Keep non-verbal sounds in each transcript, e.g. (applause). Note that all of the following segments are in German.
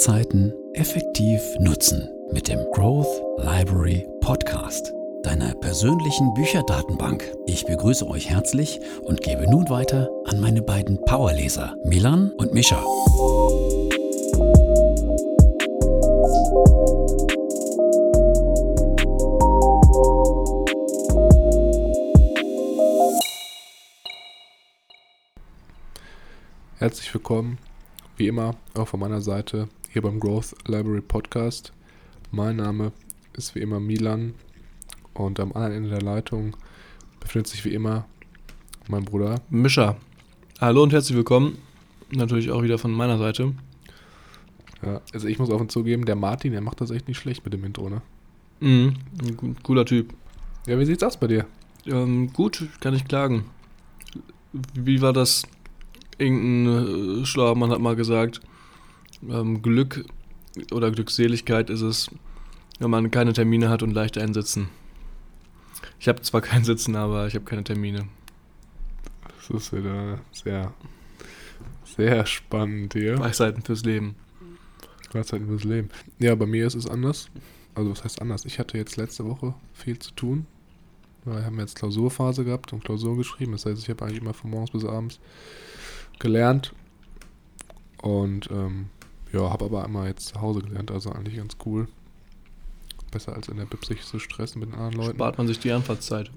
Zeiten effektiv nutzen mit dem Growth Library Podcast, deiner persönlichen Bücherdatenbank. Ich begrüße euch herzlich und gebe nun weiter an meine beiden Powerleser, Milan und Mischa. Herzlich willkommen, wie immer, auch von meiner Seite hier beim Growth Library Podcast. Mein Name ist wie immer Milan und am anderen Ende der Leitung befindet sich wie immer mein Bruder Mischa. Hallo und herzlich willkommen. Natürlich auch wieder von meiner Seite. Ja, also ich muss offen zugeben, der Martin, der macht das echt nicht schlecht mit dem Intro, ne? Mhm, ein cooler Typ. Ja, wie sieht's aus bei dir? Ähm, gut, kann ich klagen. Wie war das irgendein äh, schlauer Mann hat mal gesagt, ähm, Glück oder Glückseligkeit ist es, wenn man keine Termine hat und leicht einsitzen. Ich habe zwar kein Sitzen, aber ich habe keine Termine. Das ist wieder sehr, sehr spannend hier. Weisheiten fürs Leben. Weisheiten fürs Leben. Ja, bei mir ist es anders. Also was heißt anders? Ich hatte jetzt letzte Woche viel zu tun. Wir haben jetzt Klausurphase gehabt und Klausuren geschrieben. Das heißt, ich habe eigentlich immer von morgens bis abends gelernt. Und ähm, ja, habe aber immer jetzt zu Hause gelernt, also eigentlich ganz cool. Besser als in der Bib sich zu stressen mit anderen Leuten. Spart man sich die Anfahrtszeit.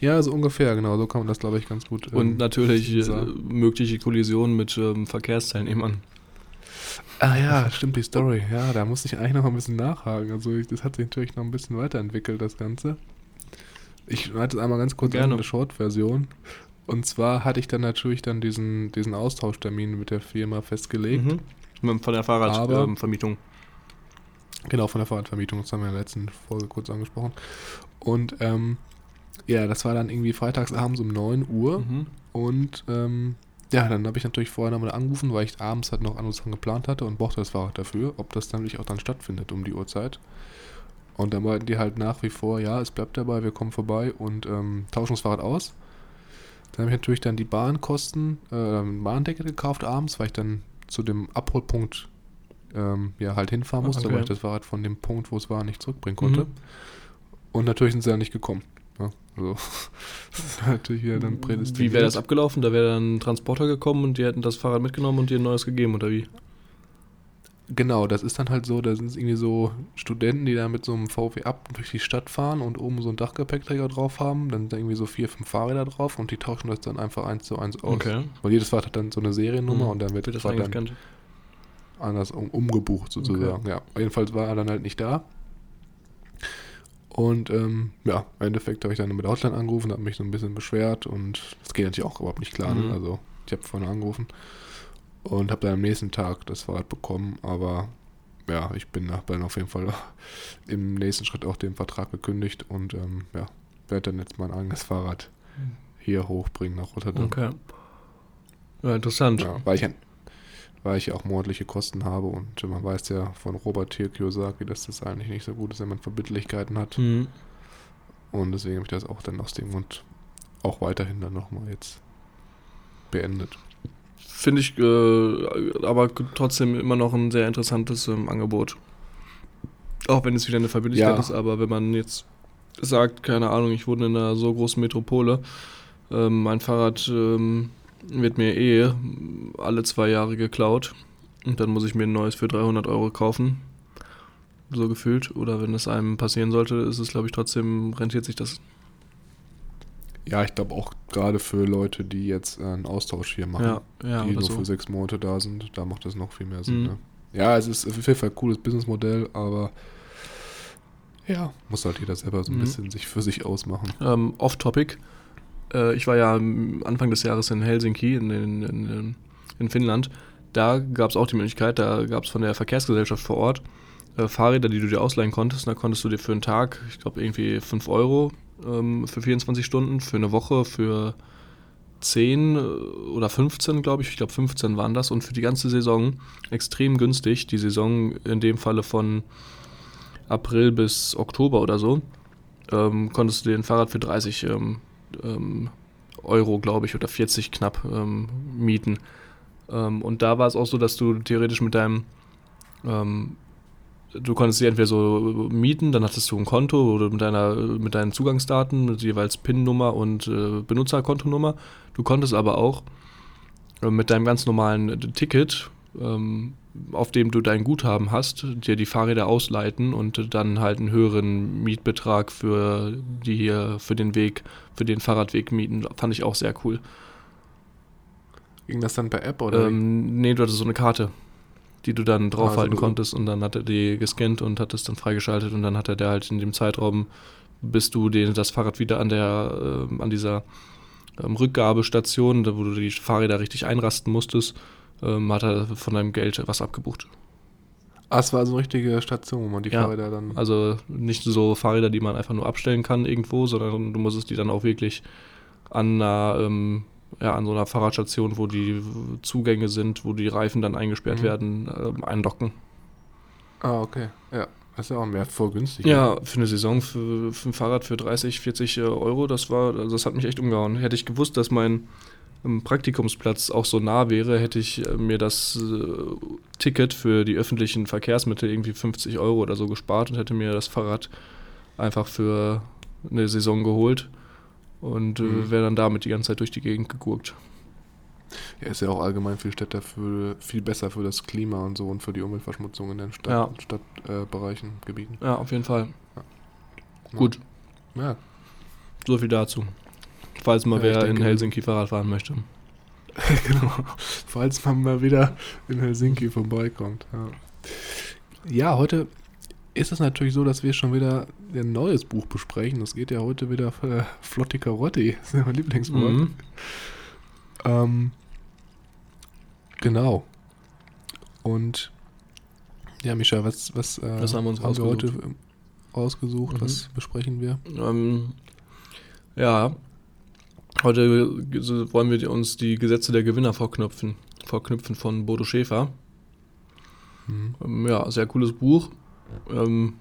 Ja, so ungefähr, genau. So kann man das, glaube ich, ganz gut. Ähm, Und natürlich äh, mögliche Kollisionen mit ähm, Verkehrsteilnehmern. Ah ja, stimmt die Story. Ja, da musste ich eigentlich noch ein bisschen nachhaken. Also ich, das hat sich natürlich noch ein bisschen weiterentwickelt, das Ganze. Ich hatte es einmal ganz kurz Gerne. eine Short-Version. Und zwar hatte ich dann natürlich dann diesen, diesen Austauschtermin mit der Firma festgelegt. Mhm. Von der Fahrradvermietung. Ähm, genau, von der Fahrradvermietung. Das haben wir in der letzten Folge kurz angesprochen. Und ähm, ja, das war dann irgendwie freitagsabends um 9 Uhr. Mhm. Und ähm, ja, dann habe ich natürlich vorher nochmal angerufen, weil ich abends halt noch andere Sachen geplant hatte und brauchte das Fahrrad dafür, ob das dann wirklich auch dann stattfindet um die Uhrzeit. Und dann wollten die halt nach wie vor, ja, es bleibt dabei, wir kommen vorbei und ähm, tauschen das Fahrrad aus. Dann habe ich natürlich dann die Bahnkosten, äh, Bahndecke gekauft abends, weil ich dann zu dem Abholpunkt ähm, ja halt hinfahren musste, Okay. weil ich das Fahrrad von dem Punkt, wo es war, nicht zurückbringen konnte. Mhm. Und natürlich sind sie ja nicht gekommen. Ja, also, (laughs) das ist natürlich wieder dann prädestiniert. Wie wäre das abgelaufen? Da wäre dann ein Transporter gekommen und die hätten das Fahrrad mitgenommen und dir ein neues gegeben, oder wie? Genau, das ist dann halt so, da sind es irgendwie so Studenten, die da mit so einem VW ab durch die Stadt fahren und oben so einen Dachgepäckträger drauf haben. Dann sind da irgendwie so vier, fünf Fahrräder drauf und die tauschen das dann einfach eins zu eins aus. Okay. Weil jedes Fahrrad hat dann so eine Seriennummer Mhm. und dann wird Wird das dann anders um, umgebucht sozusagen. Ja, jedenfalls war er dann halt nicht da. Und ähm, ja, im Endeffekt habe ich dann mit Hotline angerufen, habe mich so ein bisschen beschwert und das geht natürlich auch überhaupt nicht klar. Mhm. Ne? Also ich habe vorne angerufen und habe dann am nächsten Tag das Fahrrad bekommen, aber ja, ich bin nach- dann auf jeden Fall (laughs) im nächsten Schritt auch den Vertrag gekündigt und ähm, ja, werde dann jetzt mein eigenes Fahrrad hier hochbringen nach Rotterdam. Okay. Ja, interessant. Ja, weil ich, ja- weil ich auch monatliche Kosten habe und man weiß ja von Robert T. Kiyosaki, dass das eigentlich nicht so gut ist, wenn man Verbindlichkeiten hat. Mhm. Und deswegen habe ich das auch dann aus dem Grund auch weiterhin dann nochmal jetzt beendet. Finde ich äh, aber trotzdem immer noch ein sehr interessantes ähm, Angebot. Auch wenn es wieder eine Verbindlichkeit Ja. ist, aber wenn man jetzt sagt, keine Ahnung, ich wohne in einer so großen Metropole, ähm, mein Fahrrad ähm, wird mir eh alle zwei Jahre geklaut und dann muss ich mir ein neues für 300 Euro kaufen. So gefühlt. Oder wenn es einem passieren sollte, ist es, glaube ich, trotzdem, rentiert sich das. Ja, ich glaube auch gerade für Leute, die jetzt äh, einen Austausch hier machen, Ja, ja, die nur so. für sechs Monate da sind, da macht das noch viel mehr Sinn. Mhm. Ne? Ja, es ist auf jeden Fall ein cooles Businessmodell, aber ja, muss halt jeder selber so ein Mhm. bisschen sich für sich ausmachen. Ähm, Off-Topic. Äh, ich war ja Anfang des Jahres in Helsinki, in, in, in, in Finnland. Da gab es auch die Möglichkeit, da gab es von der Verkehrsgesellschaft vor Ort äh, Fahrräder, die du dir ausleihen konntest. Da konntest du dir für einen Tag, ich glaube irgendwie 5 Euro ähm, für 24 Stunden, für eine Woche, für 10 äh, oder 15, glaube ich. Ich glaube 15 waren das. Und für die ganze Saison extrem günstig. Die Saison in dem Falle von April bis Oktober oder so ähm, konntest du dir ein Fahrrad für 30 ähm, ähm, Euro, glaube ich, oder 40 knapp ähm, mieten. Ähm, und da war es auch so, dass du theoretisch mit deinem du konntest sie entweder so mieten, dann hattest du ein Konto oder mit, deiner, mit deinen Zugangsdaten, mit jeweils PIN-Nummer und äh, Benutzerkontonummer. Du konntest aber auch äh, mit deinem ganz normalen Ticket, ähm, auf dem du dein Guthaben hast, dir die Fahrräder ausleiten und dann halt einen höheren Mietbetrag für die für den Weg, für den Fahrradweg mieten. Fand ich auch sehr cool. Ging das dann per App oder? Ähm, nee, du hattest so eine Karte, die du dann draufhalten Also- konntest und dann hat er die gescannt und hat es dann freigeschaltet und dann hat er der halt in dem Zeitraum, bis du den, das Fahrrad wieder an der, ähm, an dieser ähm, Rückgabestation, da wo du die Fahrräder richtig einrasten musstest, ähm, hat er von deinem Geld was abgebucht. ah, es war so eine richtige Station, wo man die Ja, Fahrräder dann. Also nicht so Fahrräder, die man einfach nur abstellen kann irgendwo, sondern du musstest die dann auch wirklich an einer, ähm, ja, an so einer Fahrradstation, wo die Zugänge sind, wo die Reifen dann eingesperrt Mhm. werden, ähm, eindocken. Ah, okay. Ja. Das ist ja auch mehr voll günstig. Ja, für eine Saison für, für ein Fahrrad für 30, 40 äh, Euro, das war, also das hat mich echt umgehauen. Hätte ich gewusst, dass mein ähm, Praktikumsplatz auch so nah wäre, hätte ich äh, mir das äh, Ticket für die öffentlichen Verkehrsmittel irgendwie 50 Euro oder so gespart und hätte mir das Fahrrad einfach für eine Saison geholt und äh, Mhm. wäre dann damit die ganze Zeit durch die Gegend gegurkt. Ja, ist ja auch allgemein für Städte für, viel besser für das Klima und so und für die Umweltverschmutzung in den Stadt, Stadtbereichen, äh, Gebieten. Ja, auf jeden Fall. Ja. Gut, Ja, so viel dazu. Falls mal Ja, wer in Helsinki Fahrrad fahren möchte. (laughs) genau. Falls man mal wieder in Helsinki vorbeikommt. Ja. ja, heute ist es natürlich so, dass wir schon wieder ein neues Buch besprechen. Das geht ja heute wieder für Flotti Carotti. Das (laughs) ist ja mein Lieblingswort. Mhm. Ähm, genau. Und ja, Micha, was, was, äh, Was haben wir uns heute rausgesucht? ähm, rausgesucht? Mhm. Was besprechen wir? Ähm, ja, heute wollen wir uns die Gesetze der Gewinner vorknüpfen, vorknüpfen von Bodo Schäfer. Mhm. Ähm, ja, sehr cooles Buch. Ähm,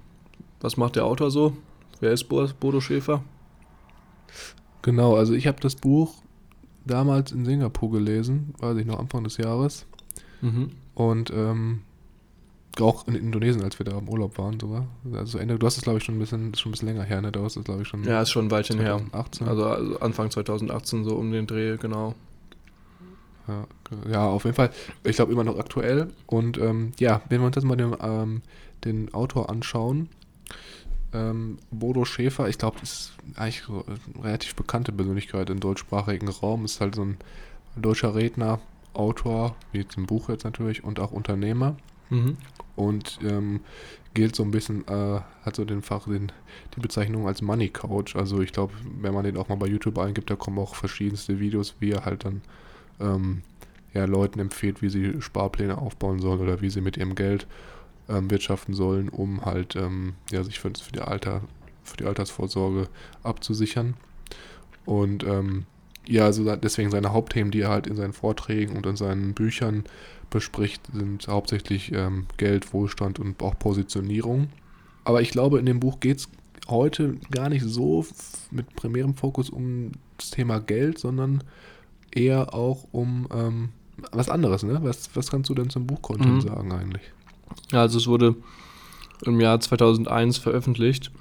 was macht der Autor so? Wer ist Bo- Bodo Schäfer? Genau, also ich habe das Buch damals in Singapur gelesen, weiß ich noch, Anfang des Jahres. Mhm. Und ähm, auch in Indonesien, als wir da im Urlaub waren sogar. Also Ende, du hast es glaube ich schon ein bisschen, ist schon ein bisschen länger her, ne? Da hast es glaube ich schon Ja, ist schon ein Weilchen her. 2018. Also, also Anfang 2018 so um den Dreh, genau. Ja, ja, auf jeden Fall. Ich glaube immer noch aktuell. Und ähm, ja, wenn wir uns jetzt mal den, ähm, den Autor anschauen, ähm, Bodo Schäfer, ich glaube, das ist eigentlich so eine relativ bekannte Persönlichkeit im deutschsprachigen Raum. Ist halt so ein deutscher Redner, Autor, wie jetzt im Buch jetzt natürlich, und auch Unternehmer. Mhm. Und ähm, gilt so ein bisschen, äh, hat so den Fach, den, die Bezeichnung als Money Coach. Also ich glaube, wenn man den auch mal bei YouTube eingibt, da kommen auch verschiedenste Videos, wie er halt dann ähm, ja, Leuten empfiehlt, wie sie Sparpläne aufbauen sollen oder wie sie mit ihrem Geld ähm, wirtschaften sollen, um halt ähm, ja, sich für, für, die Alter, für die Altersvorsorge abzusichern. Und ähm, ja, also deswegen seine Hauptthemen, die er halt in seinen Vorträgen und in seinen Büchern bespricht, sind hauptsächlich ähm, Geld, Wohlstand und auch Positionierung. Aber ich glaube, in dem Buch geht es heute gar nicht so mit primärem Fokus um das Thema Geld, sondern eher auch um ähm, was anderes. Ne? Was, was kannst du denn zum Buchcontent Mhm. sagen eigentlich? Also es wurde im Jahr 2001 veröffentlicht.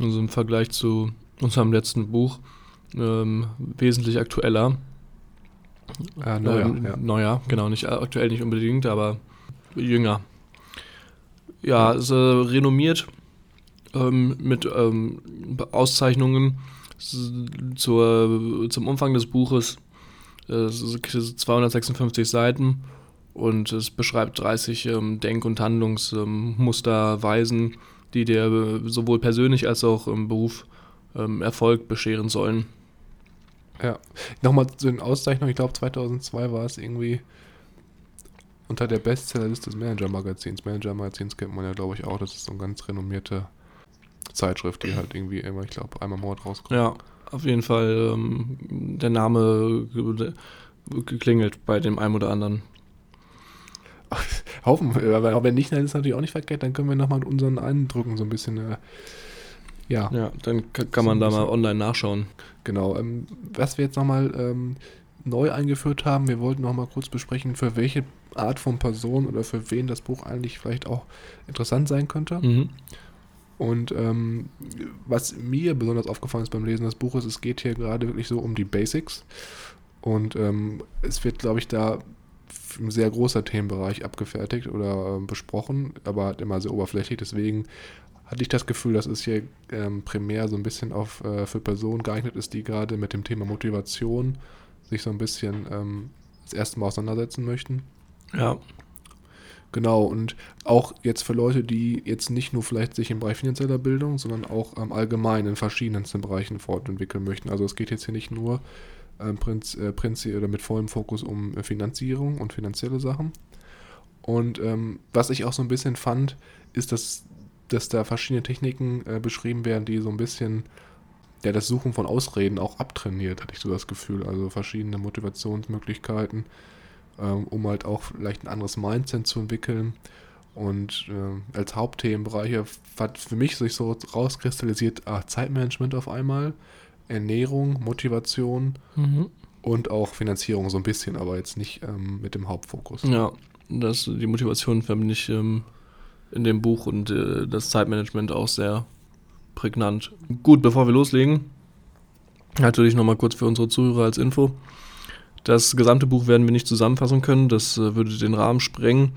Also im Vergleich zu unserem letzten Buch ähm, wesentlich aktueller. Äh, neuer, ähm, ja. neuer, genau, nicht aktuell nicht unbedingt, aber jünger. Ja, ist äh, renommiert ähm, mit ähm, Auszeichnungen zur, zum Umfang des Buches. Äh, es ist 256 Seiten und es beschreibt 30 ähm, Denk- und Handlungsmusterweisen, die dir äh, sowohl persönlich als auch im Beruf ähm, Erfolg bescheren sollen. Ja. Nochmal zu den Auszeichnungen. Ich glaube, 2002 war es irgendwie unter der Bestsellerliste des Manager-Magazins. Manager-Magazins kennt man ja, glaube ich, auch. Das ist so eine ganz renommierte Zeitschrift, die halt irgendwie immer, ich glaube, einmal im Monat rauskommt. Ja, auf jeden Fall ähm, der Name ge- geklingelt bei dem einen oder anderen. (laughs) Hoffen wir, aber wenn nicht, dann ist es natürlich auch nicht verkehrt. Dann können wir nochmal mit unseren Eindrücken so ein bisschen, äh, ja, Ja, dann ka- kann man da mal online nachschauen. Genau. Ähm, was wir jetzt nochmal ähm, neu eingeführt haben, wir wollten nochmal kurz besprechen, für welche Art von Person oder für wen das Buch eigentlich vielleicht auch interessant sein könnte. Mhm. Und ähm, was mir besonders aufgefallen ist beim Lesen des Buches, es geht hier gerade wirklich so um die Basics. Und ähm, es wird, glaube ich, da ein sehr großer Themenbereich abgefertigt oder äh, besprochen, aber halt immer sehr oberflächlich. Deswegen hatte ich das Gefühl, dass es hier ähm, primär so ein bisschen auf, äh, für Personen geeignet ist, die gerade mit dem Thema Motivation sich so ein bisschen ähm, das erste Mal auseinandersetzen möchten. Ja. Genau, und auch jetzt für Leute, die jetzt nicht nur vielleicht sich im Bereich finanzieller Bildung, sondern auch ähm, allgemein in verschiedensten Bereichen fortentwickeln möchten. Also es geht jetzt hier nicht nur ähm, Prinz, äh, Prinz oder mit vollem Fokus um äh, Finanzierung und finanzielle Sachen. Und ähm, was ich auch so ein bisschen fand, ist, dass, dass da verschiedene Techniken äh, beschrieben werden, die so ein bisschen ja, das Suchen von Ausreden auch abtrainiert, hatte ich so das Gefühl. Also verschiedene Motivationsmöglichkeiten ähm, um halt auch vielleicht ein anderes Mindset zu entwickeln. Und äh, als Hauptthemenbereiche hat für mich sich so rauskristallisiert, ah, Zeitmanagement auf einmal, Ernährung, Motivation Mhm. und auch Finanzierung so ein bisschen, aber jetzt nicht ähm, mit dem Hauptfokus. Ja, das, die Motivation verbinde ich ähm, in dem Buch und äh, das Zeitmanagement auch sehr prägnant. Gut, bevor wir loslegen, natürlich nochmal kurz für unsere Zuhörer als Info. Das gesamte Buch werden wir nicht zusammenfassen können, das äh, würde den Rahmen sprengen.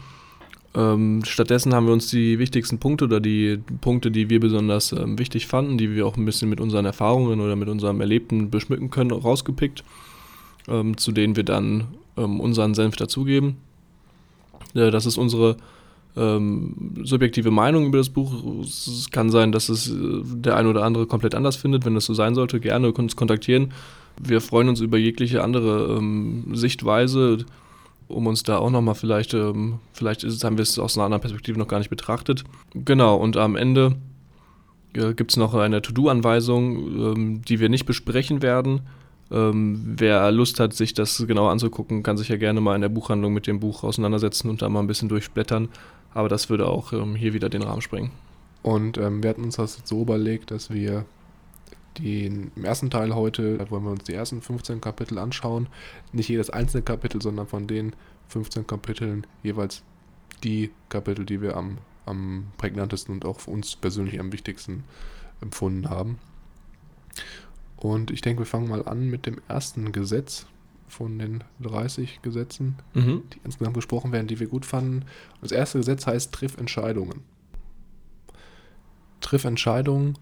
Ähm, stattdessen haben wir uns die wichtigsten Punkte oder die Punkte, die wir besonders ähm, wichtig fanden, die wir auch ein bisschen mit unseren Erfahrungen oder mit unserem Erlebten beschmücken können, rausgepickt, ähm, zu denen wir dann ähm, unseren Senf dazugeben. Äh, das ist unsere ähm, subjektive Meinung über das Buch. Es kann sein, dass es äh, der eine oder andere komplett anders findet. Wenn das so sein sollte, gerne uns kontaktieren. Wir freuen uns über jegliche andere ähm, Sichtweise, um uns da auch nochmal vielleicht, ähm, vielleicht ist, es- haben wir es aus einer anderen Perspektive noch gar nicht betrachtet. Genau, und am Ende äh, gibt es noch eine To-Do-Anweisung, ähm, die wir nicht besprechen werden. Ähm, wer Lust hat, sich das genauer anzugucken, kann sich ja gerne mal in der Buchhandlung mit dem Buch auseinandersetzen und da mal ein bisschen durchblättern. Aber das würde auch ähm, hier wieder den Rahmen sprengen. Und ähm, wir hatten uns das so überlegt, dass wir den, im ersten Teil heute, da wollen wir uns die ersten 15 Kapitel anschauen. Nicht jedes einzelne Kapitel, sondern von den 15 Kapiteln jeweils die Kapitel, die wir am, am prägnantesten und auch für uns persönlich am wichtigsten empfunden haben. Und ich denke, wir fangen mal an mit dem ersten Gesetz von den 30 Gesetzen, Mhm. die insgesamt besprochen werden, die wir gut fanden. Das erste Gesetz heißt Triff Entscheidungen. Triff Entscheidungen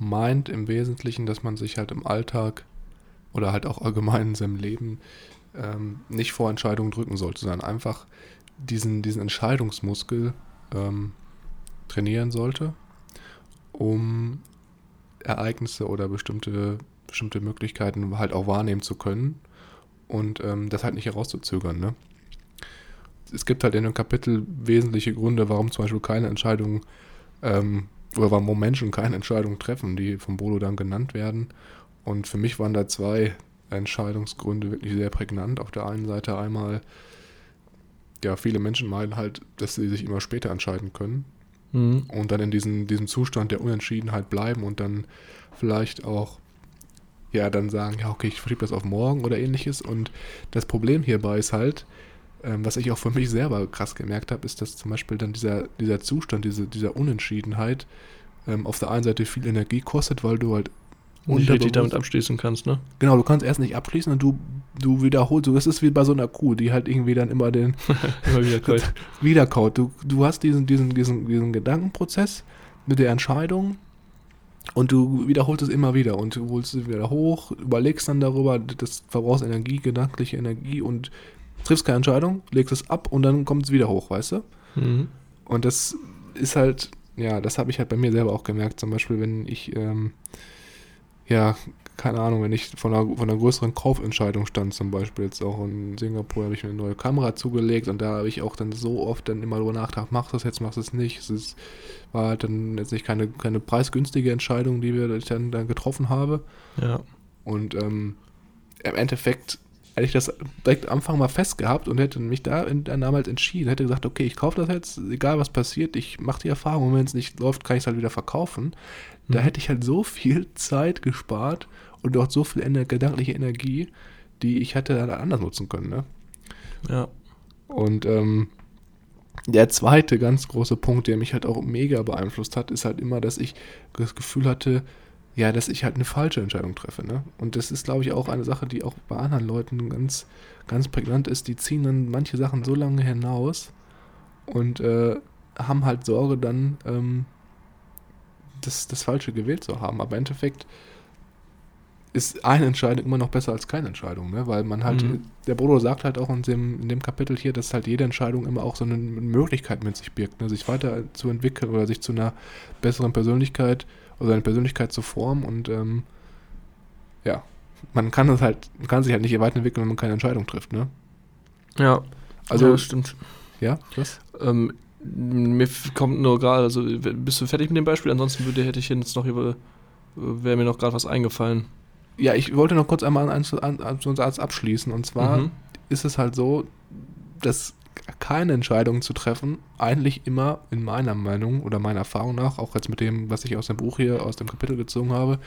meint im Wesentlichen, dass man sich halt im Alltag oder halt auch allgemein in seinem Leben ähm, nicht vor Entscheidungen drücken sollte, sondern einfach diesen, diesen Entscheidungsmuskel ähm, trainieren sollte, um Ereignisse oder bestimmte, bestimmte Möglichkeiten halt auch wahrnehmen zu können und ähm, das halt nicht herauszuzögern. Ne? Es gibt halt in dem Kapitel wesentliche Gründe, warum zum Beispiel keine Entscheidungen ähm, oder warum Menschen keine Entscheidungen treffen, die vom Bodo dann genannt werden. Und für mich waren da zwei Entscheidungsgründe wirklich sehr prägnant. Auf der einen Seite einmal, ja, viele Menschen meinen halt, dass sie sich immer später entscheiden können Mhm. und dann in diesem, diesem Zustand der Unentschiedenheit bleiben und dann vielleicht auch ja dann sagen, ja okay, ich verschiebe das auf morgen oder ähnliches. Und das Problem hierbei ist halt, ähm, was ich auch für mich selber krass gemerkt habe, ist, dass zum Beispiel dann dieser, dieser Zustand, diese, dieser Unentschiedenheit ähm, auf der einen Seite viel Energie kostet, weil du halt Nicht richtig damit abschließen kannst, ne? Genau, du kannst erst nicht abschließen und du, du wiederholst, so es ist wie bei so einer Kuh, die halt irgendwie dann immer den, (laughs) Immer wieder (laughs) kalt. wiederkaut. Du, du hast diesen, diesen, diesen, diesen Gedankenprozess mit der Entscheidung und du wiederholst es immer wieder und du holst es wieder hoch, überlegst dann darüber, das verbrauchst Energie, gedankliche Energie und triffst keine Entscheidung, legst es ab und dann kommt es wieder hoch, weißt du? Mhm. Und das ist halt, ja, das habe ich halt bei mir selber auch gemerkt. Zum Beispiel, wenn ich, ähm, ja, keine Ahnung, wenn ich von einer, von einer größeren Kaufentscheidung stand, zum Beispiel jetzt auch in Singapur, habe ich mir eine neue Kamera zugelegt und da habe ich auch dann so oft dann immer drüber nachgedacht, mach das jetzt, mach das nicht. Es ist, war halt dann jetzt nicht keine, keine preisgünstige Entscheidung, die wir dann, dann getroffen habe. Ja. Und ähm, im Endeffekt hätte ich das direkt am Anfang mal festgehabt und hätte mich da in, dann damals entschieden, hätte gesagt, okay, ich kaufe das jetzt, egal was passiert, ich mache die Erfahrung und wenn es nicht läuft, kann ich es halt wieder verkaufen. Da Mhm. hätte ich halt so viel Zeit gespart und auch so viel ener gedankliche Energie, die ich hätte dann anders nutzen können. Ne? Ja. Und ähm, der zweite ganz große Punkt, der mich halt auch mega beeinflusst hat, ist halt immer, dass ich das Gefühl hatte, ja, dass ich halt eine falsche Entscheidung treffe. Ne? Und das ist, glaube ich, auch eine Sache, die auch bei anderen Leuten ganz, ganz prägnant ist. Die ziehen dann manche Sachen so lange hinaus und äh, haben halt Sorge dann, ähm, das, das Falsche gewählt zu haben. Aber im Endeffekt ist eine Entscheidung immer noch besser als keine Entscheidung, ne? Weil man halt, Mhm. der Bruder sagt halt auch in dem, in dem Kapitel hier, dass halt jede Entscheidung immer auch so eine Möglichkeit mit sich birgt, ne? sich weiterzuentwickeln oder sich zu einer besseren Persönlichkeit oder seine Persönlichkeit zu formen und ähm, ja, man kann das halt, man kann sich halt nicht weiterentwickeln, wenn man keine Entscheidung trifft, ne? Ja, Also, ja, das stimmt. ja, was? Ähm, mir kommt nur gerade, also bist du fertig mit dem Beispiel? Ansonsten würde, hätte ich jetzt noch über, wäre mir noch gerade was eingefallen. Ja, ich wollte noch kurz einmal an, an, Satz abschließen und zwar Mhm. ist es halt so, dass keine Entscheidung zu treffen eigentlich immer in meiner Meinung oder meiner Erfahrung nach, auch jetzt mit dem, was ich aus dem Buch hier, aus dem Kapitel gezogen habe,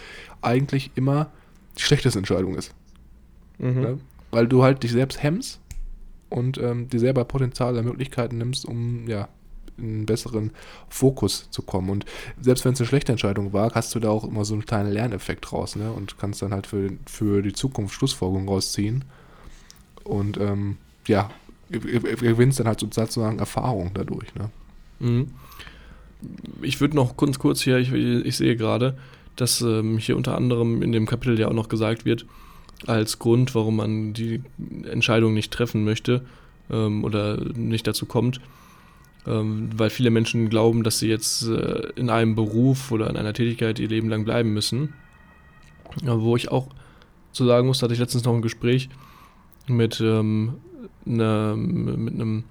eigentlich immer die schlechteste Entscheidung ist. Mhm. Ne? Weil du halt dich selbst hemmst und ähm, dir selber Potenziale, Möglichkeiten nimmst, um ja in einen besseren Fokus zu kommen. Und selbst wenn es eine schlechte Entscheidung war, hast du da auch immer so einen kleinen Lerneffekt raus, ne? Und kannst dann halt für, für die Zukunft Schlussfolgerungen rausziehen. Und ähm, ja, gewinnst dann halt sozusagen Erfahrung dadurch, ne? Mhm. Ich würde noch kurz, kurz hier, ich, ich sehe gerade, dass ähm, hier unter anderem in dem Kapitel ja auch noch gesagt wird, als Grund, warum man die Entscheidung nicht treffen möchte ähm, oder nicht dazu kommt, ähm, weil viele Menschen glauben, dass sie jetzt äh, in einem Beruf oder in einer Tätigkeit ihr Leben lang bleiben müssen. Ja, wo ich auch zu sagen muss, hatte ich letztens noch ein Gespräch mit, ähm, ne, mit einem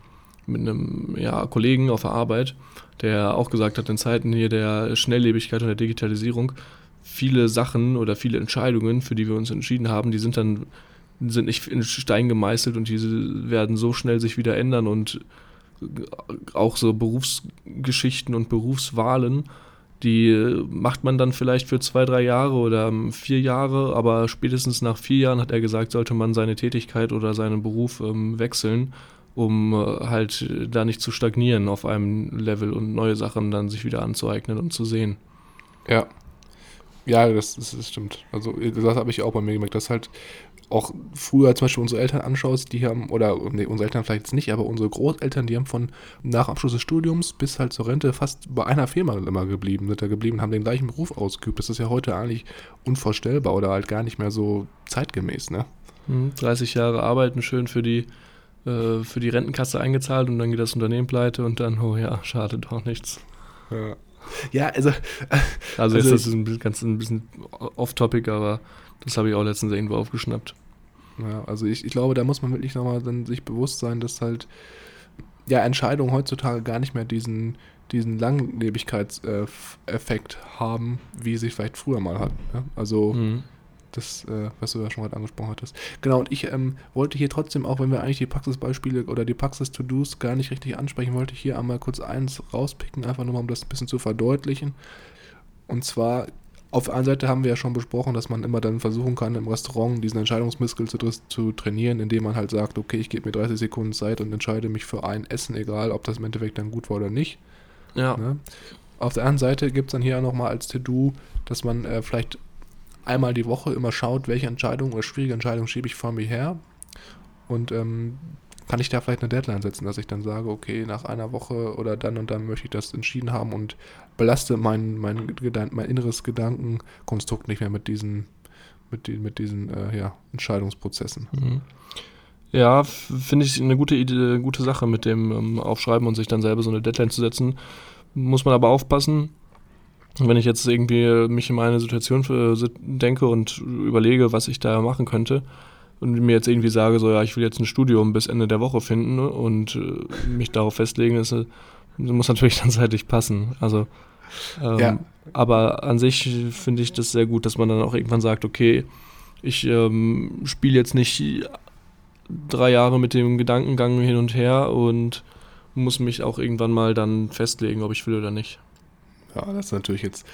mit einem ja, Kollegen auf der Arbeit, der auch gesagt hat, in Zeiten hier der Schnelllebigkeit und der Digitalisierung, viele Sachen oder viele Entscheidungen, für die wir uns entschieden haben, die sind dann sind nicht in Stein gemeißelt und diese werden so schnell sich wieder ändern und auch so Berufsgeschichten und Berufswahlen, die macht man dann vielleicht für zwei, drei Jahre oder vier Jahre, aber spätestens nach vier Jahren hat er gesagt, sollte man seine Tätigkeit oder seinen Beruf ähm, wechseln, um äh, halt da nicht zu stagnieren auf einem Level und neue Sachen dann sich wieder anzueignen und zu sehen. Ja. Ja, das, das, das stimmt. Also, das habe ich auch bei mir gemerkt, dass halt auch früher zum Beispiel unsere Eltern anschaust, die haben, oder nee, unsere Eltern vielleicht jetzt nicht, aber unsere Großeltern, die haben von nach Abschluss des Studiums bis halt zur Rente fast bei einer Firma immer geblieben, sind da geblieben haben den gleichen Beruf ausgeübt. Das ist ja heute eigentlich unvorstellbar oder halt gar nicht mehr so zeitgemäß, ne? Mhm, 30 Jahre arbeiten, schön für die, äh, für die Rentenkasse eingezahlt und dann geht das Unternehmen pleite und dann, oh ja, schade doch nichts. Ja. Ja, also, Also, Also jetzt das ist ein bisschen, ganz ein bisschen off-topic, aber das habe ich auch letztens irgendwo aufgeschnappt. Ja, also ich, ich glaube, da muss man wirklich nochmal dann sich bewusst sein, dass halt ja Entscheidungen heutzutage gar nicht mehr diesen, diesen Langlebigkeitseffekt haben, wie sie vielleicht früher mal hatten. Ne? Also Mhm. das, äh, was du ja schon gerade angesprochen hattest. Genau, und ich ähm, wollte hier trotzdem, auch wenn wir eigentlich die Praxisbeispiele oder die Praxis-To-Dos gar nicht richtig ansprechen, wollte ich hier einmal kurz eins rauspicken, einfach nur mal, um das ein bisschen zu verdeutlichen. Und zwar, auf der einen Seite haben wir ja schon besprochen, dass man immer dann versuchen kann, im Restaurant diesen Entscheidungsmuskel zu, zu trainieren, indem man halt sagt, okay, ich gebe mir 30 Sekunden Zeit und entscheide mich für ein Essen, egal ob das im Endeffekt dann gut war oder nicht. Ja. Ne? Auf der anderen Seite gibt es dann hier nochmal als To-Do, dass man äh, vielleicht einmal die Woche immer schaut, welche Entscheidung oder schwierige Entscheidung schiebe ich vor mir her. Und ähm, kann ich da vielleicht eine Deadline setzen, dass ich dann sage, okay, nach einer Woche oder dann und dann möchte ich das entschieden haben und belaste mein, mein, Gedan mein inneres Gedankenkonstrukt nicht mehr mit diesen, mit, die, mit diesen äh, ja, Entscheidungsprozessen. Mhm. Ja, finde ich eine gute Idee, gute Sache mit dem ähm, Aufschreiben und sich dann selber so eine Deadline zu setzen. Muss man aber aufpassen, wenn ich jetzt irgendwie mich in meine Situation sit- denke und überlege, was ich da machen könnte und mir jetzt irgendwie sage, so ja, ich will jetzt ein Studium bis Ende der Woche finden ne, und äh, mich darauf festlegen, das äh, muss natürlich (laughs) dann zeitlich passen. Also ähm, Ja. aber an sich finde ich das sehr gut, dass man dann auch irgendwann sagt, okay, ich ähm, spiele jetzt nicht drei Jahre mit dem Gedankengang hin und her und muss mich auch irgendwann mal dann festlegen, ob ich will oder nicht. Ja, das ist natürlich jetzt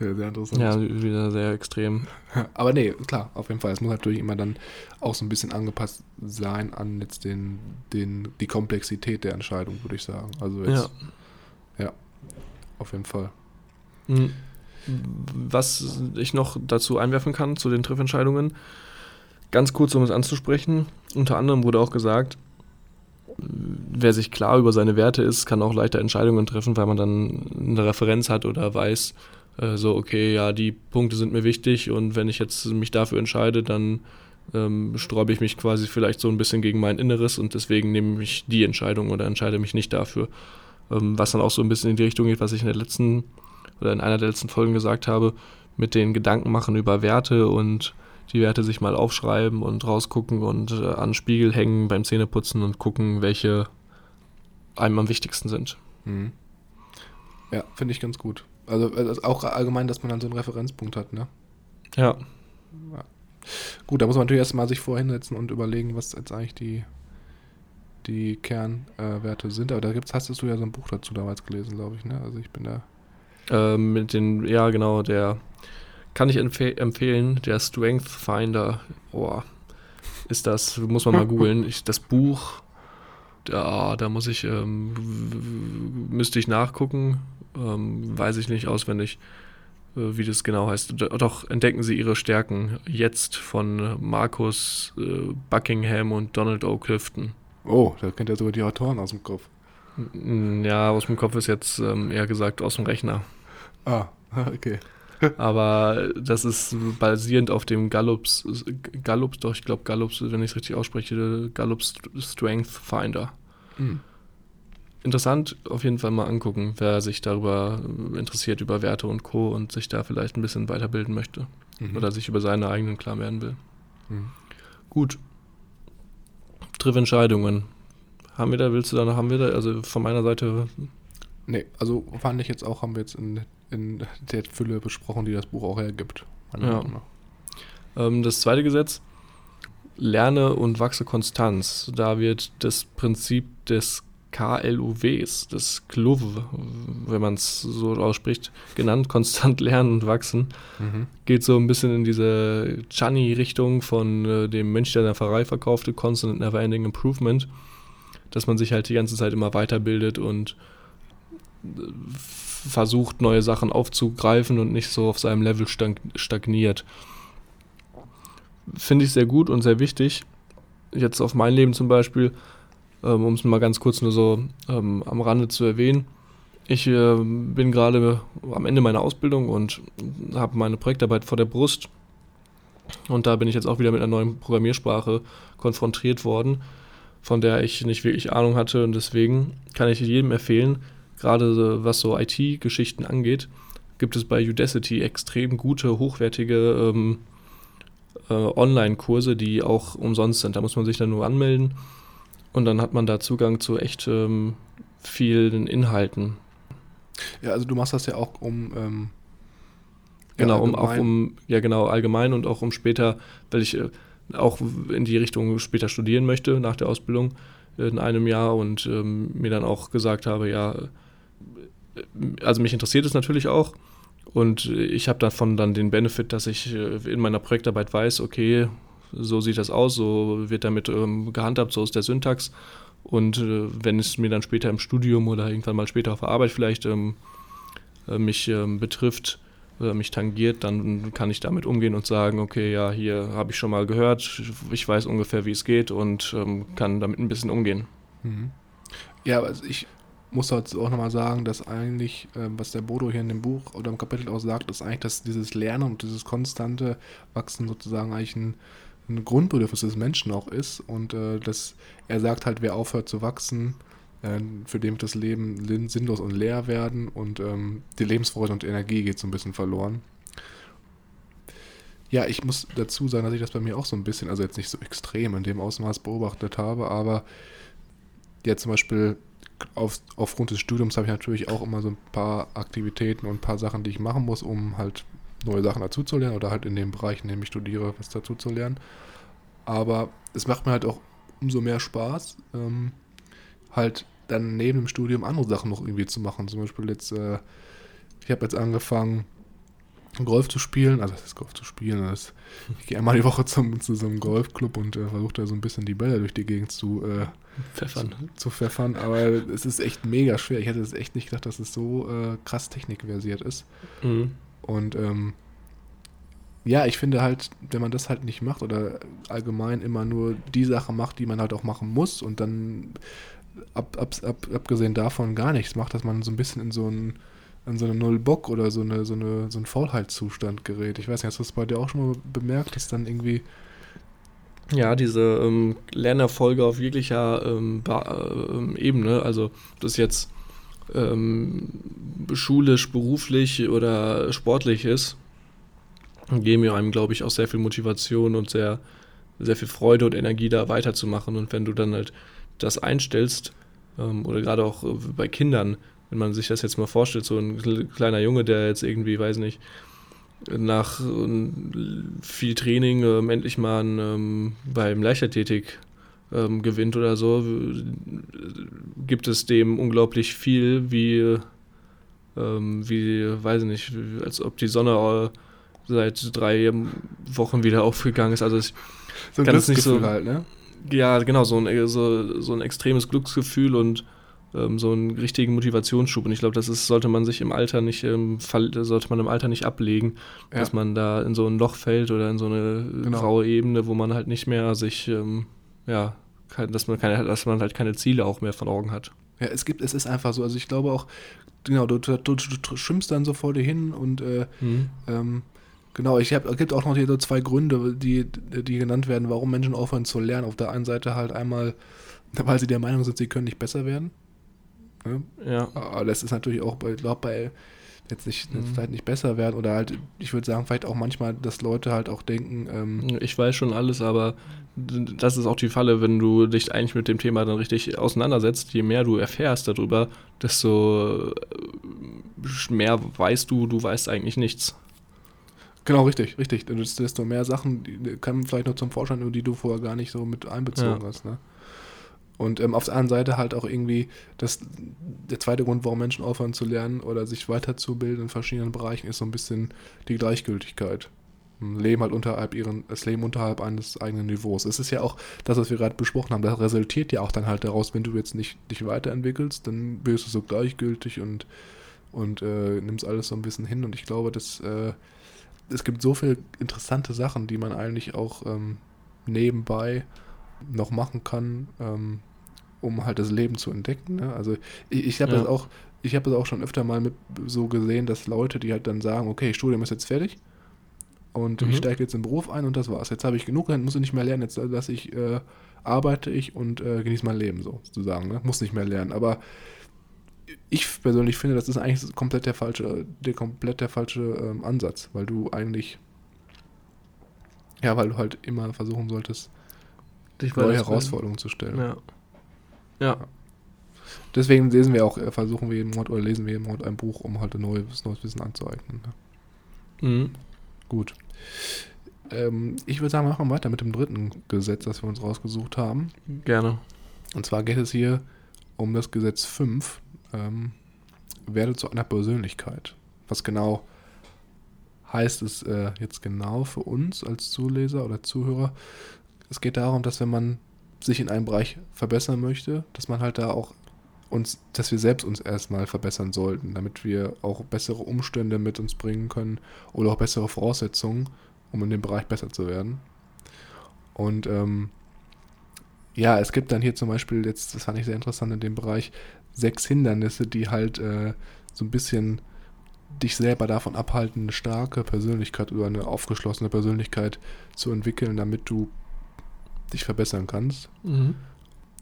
äh, sehr interessant. Ja, wieder sehr extrem. (laughs) Aber nee, klar, auf jeden Fall. Es muss natürlich immer dann auch so ein bisschen angepasst sein an jetzt den, den, die Komplexität der Entscheidung, würde ich sagen. Also jetzt, ja, auf jeden Fall. Hm. Was ich noch dazu einwerfen kann zu den Triffentscheidungen, ganz kurz, um es anzusprechen, unter anderem wurde auch gesagt, wer sich klar über seine Werte ist, kann auch leichter Entscheidungen treffen, weil man dann eine Referenz hat oder weiß, äh, so, okay, ja, die Punkte sind mir wichtig und wenn ich jetzt mich dafür entscheide, dann ähm, sträube ich mich quasi vielleicht so ein bisschen gegen mein Inneres und deswegen nehme ich die Entscheidung oder entscheide mich nicht dafür. Ähm, was dann auch so ein bisschen in die Richtung geht, was ich in der letzten oder in einer der letzten Folgen gesagt habe, mit den Gedanken machen über Werte und die Werte sich mal aufschreiben und rausgucken und äh, an den Spiegel hängen beim Zähneputzen und gucken, welche einem am wichtigsten sind. Mhm. Ja, finde ich ganz gut. Also, also auch allgemein, dass man dann so einen Referenzpunkt hat, ne? Ja. ja. Gut, da muss man natürlich erstmal sich vorhinsetzen und überlegen, was jetzt eigentlich die, die Kernwerte äh, sind. Aber da gibt's, hast du ja so ein Buch dazu damals gelesen, glaube ich, ne? Also ich bin da. Äh, mit den, ja genau, der kann ich empfe empfehlen, der Strength Finder. Oh, ist das, muss man mal googeln. Das Buch, da, da muss ich, ähm, müsste ich nachgucken. Ähm, weiß ich nicht auswendig, äh, wie das genau heißt. Doch entdecken Sie Ihre Stärken jetzt von Markus äh, Buckingham und Donald O. Clifton. Oh, da kennt er sogar die Autoren aus dem Kopf. Ja, aus dem Kopf ist jetzt ähm, eher gesagt aus dem Rechner. Ah, (laughs) okay. Aber das ist basierend auf dem Gallups, Gallups, doch, ich glaube Gallups, wenn ich es richtig ausspreche, Gallups Strength Finder. Mhm interessant auf jeden Fall mal angucken, wer sich darüber interessiert, über Werte und Co. und sich da vielleicht ein bisschen weiterbilden möchte. Mhm. Oder sich über seine eigenen klar werden will. Mhm. Gut. Triff Entscheidungen. Haben wir da, willst du da noch, haben wir da, also von meiner Seite. Nee, also fand ich jetzt auch, haben wir jetzt in, in der Fülle besprochen, die das Buch auch hergibt. Ja. Ähm, das zweite Gesetz, lerne und wachse Konstanz. Da wird das Prinzip des KLUWs, das KLUW, wenn man es so ausspricht, genannt, konstant lernen und wachsen. Mhm. Geht so ein bisschen in diese Chani-Richtung von äh, dem Mönch, der in der Pfarrei verkaufte, Constant Never Ending Improvement, dass man sich halt die ganze Zeit immer weiterbildet und äh, versucht, neue Sachen aufzugreifen und nicht so auf seinem Level stagniert. Finde ich sehr gut und sehr wichtig. Jetzt auf mein Leben zum Beispiel ähm, um es mal ganz kurz nur so ähm, am Rande zu erwähnen. Ich äh, bin gerade am Ende meiner Ausbildung und habe meine Projektarbeit vor der Brust. Und da bin ich jetzt auch wieder mit einer neuen Programmiersprache konfrontiert worden, von der ich nicht wirklich Ahnung hatte. Und deswegen kann ich jedem empfehlen, gerade was so IT-Geschichten angeht, gibt es bei Udacity extrem gute, hochwertige ähm, äh, Online-Kurse, die auch umsonst sind. Da muss man sich dann nur anmelden und dann hat man da Zugang zu echt ähm, vielen Inhalten. Ja, also du machst das ja auch um. Ähm, genau, ja, um auch um, ja genau, allgemein und auch um später, weil ich äh, auch in die Richtung später studieren möchte nach der Ausbildung in einem Jahr und ähm, mir dann auch gesagt habe, ja, äh, also mich interessiert es natürlich auch. Und ich habe davon dann den Benefit, dass ich äh, in meiner Projektarbeit weiß, okay, so sieht das aus, so wird damit ähm, gehandhabt, so ist der Syntax. Und äh, wenn es mir dann später im Studium oder irgendwann mal später auf der Arbeit vielleicht ähm, äh, mich ähm, betrifft, äh, mich tangiert, dann kann ich damit umgehen und sagen, okay, ja, hier habe ich schon mal gehört, ich weiß ungefähr, wie es geht und ähm, kann damit ein bisschen umgehen. Mhm. Ja, also ich muss jetzt auch nochmal sagen, dass eigentlich, äh, was der Bodo hier in dem Buch oder im Kapitel auch sagt, ist eigentlich, dass dieses Lernen und dieses konstante Wachsen sozusagen eigentlich ein ein Grundbedürfnis des Menschen auch ist und äh, dass er sagt halt, wer aufhört zu wachsen, äh, für den wird das Leben sinnlos und leer werden und ähm, die Lebensfreude und Energie geht so ein bisschen verloren. Ja, ich muss dazu sagen, dass ich das bei mir auch so ein bisschen, also jetzt nicht so extrem in dem Ausmaß beobachtet habe, aber ja zum Beispiel auf, aufgrund des Studiums habe ich natürlich auch immer so ein paar Aktivitäten und ein paar Sachen, die ich machen muss, um halt neue Sachen dazuzulernen oder halt in dem Bereich, in dem ich studiere, was dazuzulernen. Aber es macht mir halt auch umso mehr Spaß, ähm, halt dann neben dem Studium andere Sachen noch irgendwie zu machen. Zum Beispiel jetzt, äh, ich habe jetzt angefangen, Golf zu spielen. Also, das ist Golf zu spielen. Das, (laughs) ich gehe einmal die Woche zum, zu so einem Golfclub und äh, versuche da so ein bisschen die Bälle durch die Gegend zu, äh, Pfeffern. zu, zu pfeffern. Aber es ist echt mega schwer. Ich hätte es echt nicht gedacht, dass es so äh, krass technikversiert ist. Mhm. Und ähm, ja, ich finde halt, wenn man das halt nicht macht oder allgemein immer nur die Sache macht, die man halt auch machen muss und dann ab, ab, ab, abgesehen davon gar nichts macht, dass man so ein bisschen in so einen in so eine Null-Bock oder so, eine, so, eine, so einen Faulheitszustand gerät. Ich weiß nicht, hast du das bei dir auch schon mal bemerkt, dass dann irgendwie. Ja, diese ähm, Lernerfolge auf jeglicher ähm, ba- ähm, Ebene, also das jetzt ähm, schulisch, beruflich oder sportlich ist, geben mir einem, glaube ich, auch sehr viel Motivation und sehr, sehr viel Freude und Energie, da weiterzumachen. Und wenn du dann halt das einstellst, ähm, oder gerade auch äh, bei Kindern, wenn man sich das jetzt mal vorstellt, so ein kle- kleiner Junge, der jetzt irgendwie, weiß nicht, nach ähm, viel Training ähm, endlich mal ein, ähm, beim Leichtathletik ähm, gewinnt oder so, gibt es dem unglaublich viel, wie, ähm, wie, weiß ich nicht, als ob die Sonne äh, seit drei Wochen wieder aufgegangen ist. Also ich, So ein Kann es nicht so- halt, ne? ja, genau, so ein, so, so ein extremes Glücksgefühl und ähm, so einen richtigen Motivationsschub. Und ich glaube, das ist, sollte man sich im Alter nicht, ähm, sollte man im Alter nicht ablegen, Ja. dass man da in so ein Loch fällt oder in so eine Genau. graue Ebene, wo man halt nicht mehr sich, ähm, ja, kein, dass man keine, dass man halt keine Ziele auch mehr von Augen hat. Ja, es gibt, es ist einfach so. Also ich glaube auch, genau, du, du, du, du schwimmst dann so vor dir hin und äh, ähm, genau, ich habe, es gibt auch noch hier so zwei Gründe, die, die genannt werden, warum Menschen aufhören zu lernen. Auf der einen Seite halt einmal, weil sie der Meinung sind, sie können nicht besser werden. Ne? Ja. Aber das ist natürlich auch, bei, ich glaube, bei jetzt nicht, jetzt Mhm. vielleicht nicht besser werden oder halt, ich würde sagen, vielleicht auch manchmal, dass Leute halt auch denken, ähm, Ich weiß schon alles, aber das ist auch die Falle, wenn du dich eigentlich mit dem Thema dann richtig auseinandersetzt. Je mehr du erfährst darüber, desto äh, mehr weißt du, du weißt eigentlich nichts. genau, richtig, richtig. Und desto- mehr Sachen die kommen vielleicht noch zum Vorschein, die du vorher gar nicht so mit einbezogen Ja. hast. Ne? Und ähm, auf der anderen Seite halt auch irgendwie, das, der zweite Grund, warum Menschen aufhören zu lernen oder sich weiterzubilden in verschiedenen Bereichen, ist so ein bisschen die Gleichgültigkeit. Ein Leben halt unterhalb ihren, das Leben unterhalb eines eigenen Niveaus. Es ist ja auch das, was wir gerade besprochen haben, das resultiert ja auch dann halt daraus, wenn du jetzt nicht dich weiterentwickelst, dann bist du so gleichgültig und, und äh, nimmst alles so ein bisschen hin. Und ich glaube, dass äh, es gibt so viele interessante Sachen, die man eigentlich auch ähm, nebenbei noch machen kann, ähm, um halt das Leben zu entdecken. Ne? Also ich, ich habe Ja. das auch, ich habe das auch schon öfter mal mit so gesehen, dass Leute, die halt dann sagen, okay, Studium ist jetzt fertig und Mhm. ich steige jetzt in den Beruf ein und das war's. Jetzt habe ich genug, dann muss ich nicht mehr lernen, jetzt dass ich äh, arbeite ich und äh, genieße mein Leben so sozusagen. Ne? Muss nicht mehr lernen. Aber ich persönlich finde, das ist eigentlich komplett der falsche, der komplett der falsche ähm, Ansatz, weil du eigentlich ja, weil du halt immer versuchen solltest, Dich neue. Herausforderungen zu stellen. Ja. Ja. Deswegen lesen wir auch, äh, versuchen wir jeden Monat oder lesen wir jeden Monat ein Buch, um halt ein neues, neues Wissen anzueignen. Ne? Mhm. Gut. Ähm, ich würde sagen, wir machen weiter mit dem dritten Gesetz, das wir uns rausgesucht haben. Gerne. Und zwar geht es hier um das Gesetz 5. Ähm, werde zu einer Persönlichkeit. Was genau heißt es äh, jetzt genau für uns als Zuleser oder Zuhörer? Es geht darum, dass wenn man sich in einem Bereich verbessern möchte, dass man halt da auch uns, dass wir selbst uns erstmal verbessern sollten, damit wir auch bessere Umstände mit uns bringen können oder auch bessere Voraussetzungen, um in dem Bereich besser zu werden. Und ähm, ja, es gibt dann hier zum Beispiel, jetzt, das fand ich sehr interessant in dem Bereich, sechs Hindernisse, die halt äh, so ein bisschen dich selber davon abhalten, eine starke Persönlichkeit oder eine aufgeschlossene Persönlichkeit zu entwickeln, damit du dich verbessern kannst. Mhm.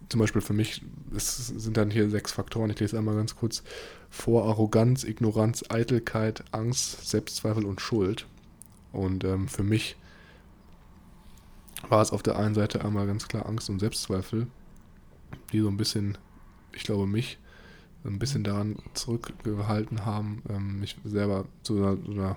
Zum Beispiel für mich es sind dann hier sechs Faktoren. Ich lese einmal ganz kurz vor: Arroganz, Ignoranz, Eitelkeit, Angst, Selbstzweifel und Schuld. Und ähm, für mich war es auf der einen Seite einmal ganz klar Angst und Selbstzweifel, die so ein bisschen, ich glaube, mich ein bisschen daran zurückgehalten haben, ähm, mich selber zu einer, so einer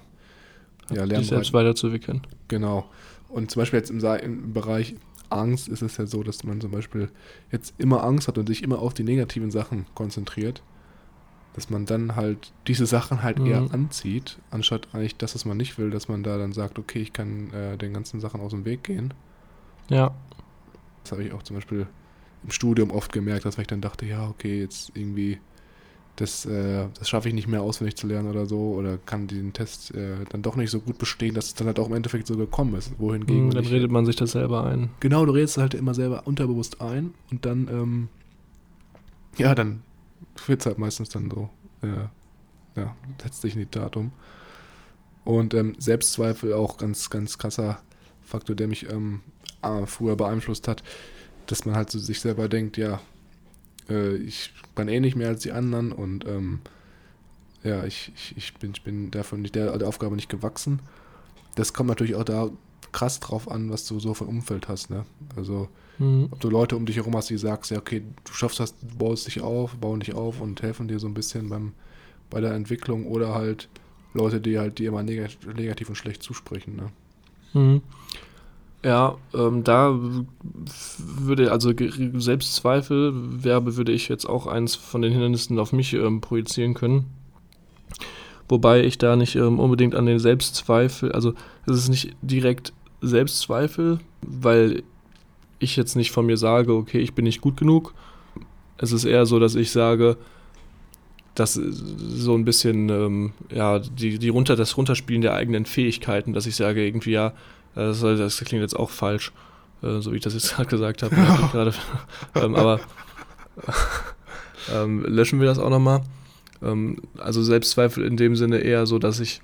ja, Dich selbst weiterzuwickeln. Genau. Und zum Beispiel jetzt im, im Bereich Angst ist es ja so, dass man zum Beispiel jetzt immer Angst hat und sich immer auf die negativen Sachen konzentriert. dass man dann halt diese Sachen halt Mhm. eher anzieht, anstatt eigentlich das, was man nicht will, dass man da dann sagt, okay, ich kann äh, den ganzen Sachen aus dem Weg gehen. Ja. Das habe ich auch zum Beispiel im Studium oft gemerkt, dass ich dann dachte, ja, okay, jetzt irgendwie, das, äh, das schaffe ich nicht mehr auswendig zu lernen oder so, oder kann den Test äh, dann doch nicht so gut bestehen, dass es dann halt auch im Endeffekt so gekommen ist. Wohingegen, wenn dann redet man sich das selber ein. Genau, du redest halt immer selber unterbewusst ein und dann, ähm, ja, dann wird es halt meistens dann so, äh, ja, setzt sich in die Tat um. Und ähm, Selbstzweifel auch ganz, ganz krasser Faktor, der mich ähm, äh, früher beeinflusst hat, dass man halt so sich selber denkt, ja, äh, ich kann eh nicht mehr als die anderen und ähm, ja, ich, ich, ich, bin, ich bin davon nicht der, der Aufgabe nicht gewachsen. Das kommt natürlich auch da krass drauf an, was du so für ein Umfeld hast, ne? Also Mhm. ob du Leute um dich herum hast, die sagst, ja, okay, du schaffst das, du baust dich auf, bauen dich auf und helfen dir so ein bisschen beim, bei der Entwicklung oder halt Leute, die halt dir immer negativ, und schlecht zusprechen, ne? Mhm. Ja, ähm, da würde, also Selbstzweifel wäre, würde ich jetzt auch eins von den Hindernissen auf mich ähm, projizieren können. Wobei ich da nicht ähm, unbedingt an den Selbstzweifel, also es ist nicht direkt Selbstzweifel, weil ich jetzt nicht von mir sage, okay, ich bin nicht gut genug. Es ist eher so, dass ich sage, dass so ein bisschen, ähm, ja, die, die runter, das Runterspielen der eigenen Fähigkeiten, dass ich sage, irgendwie, ja, das, soll- das klingt jetzt auch falsch, äh, so wie ich das jetzt (laughs) gerade gesagt habe. (laughs) gerade. (laughs) ähm, aber ähm, löschen wir das auch nochmal. Ähm, also Selbstzweifel in dem Sinne eher so, dass ich,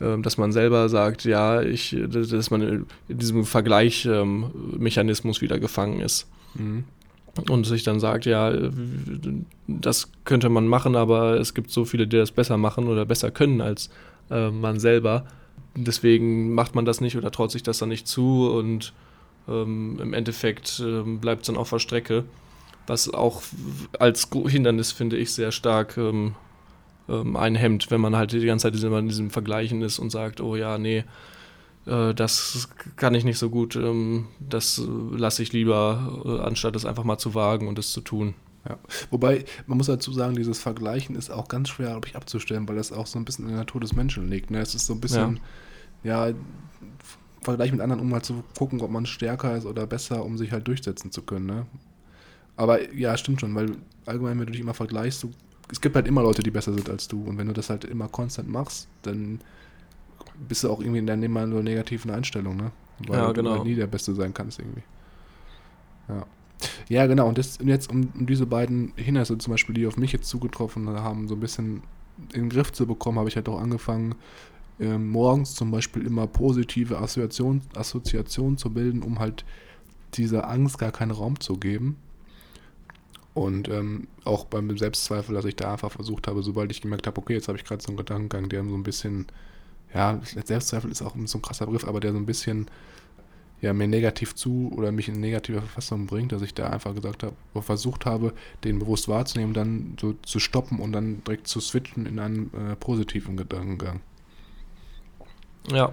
ähm, dass man selber sagt, ja, ich, dass man in diesem Vergleichmechanismus wieder gefangen ist Mhm. und sich dann sagt, ja, das könnte man machen, aber es gibt so viele, die das besser machen oder besser können als äh, man selber. Deswegen macht man das nicht oder traut sich das dann nicht zu und ähm, im Endeffekt ähm, bleibt es dann auf der Strecke, was auch als Hindernis, finde ich, sehr stark ähm, ähm, einhemmt, wenn man halt die ganze Zeit immer in diesem Vergleichen ist und sagt, oh ja, nee, äh, das kann ich nicht so gut, ähm, das lasse ich lieber, äh, anstatt es einfach mal zu wagen und es zu tun. Wobei, man muss dazu sagen, dieses Vergleichen ist auch ganz schwer, glaube ich, abzustellen, weil das auch so ein bisschen in der Natur des Menschen liegt. Ne? Es ist so ein bisschen, ja, Vergleich mit anderen, um mal zu gucken, ob man stärker ist oder besser, um sich halt durchsetzen zu können. Ne? Aber ja, stimmt schon, weil allgemein, wenn du dich immer vergleichst, du, es gibt halt immer Leute, die besser sind als du. Und wenn du das halt immer konstant machst, dann bist du auch irgendwie in der immer nur negativen Einstellung, ne? Weil Ja, du genau. halt nie der Beste sein kannst irgendwie. Ja. Ja, genau. Und, das, und jetzt, um, um diese beiden Hindernisse zum Beispiel, die auf mich jetzt zugetroffen haben, so ein bisschen in den Griff zu bekommen, habe ich halt auch angefangen, ähm, morgens zum Beispiel immer positive Assoziation, Assoziationen zu bilden, um halt dieser Angst gar keinen Raum zu geben. Und ähm, auch beim Selbstzweifel, dass ich da einfach versucht habe, sobald ich gemerkt habe, okay, jetzt habe ich gerade so einen Gedankengang, der so ein bisschen, ja, Selbstzweifel ist auch so ein krasser Begriff, aber der so ein bisschen ja, mir negativ zu oder mich in negative Verfassung bringt, dass ich da einfach gesagt habe, oder versucht habe, den bewusst wahrzunehmen, dann so zu stoppen und dann direkt zu switchen in einen äh, positiven Gedankengang. Ja.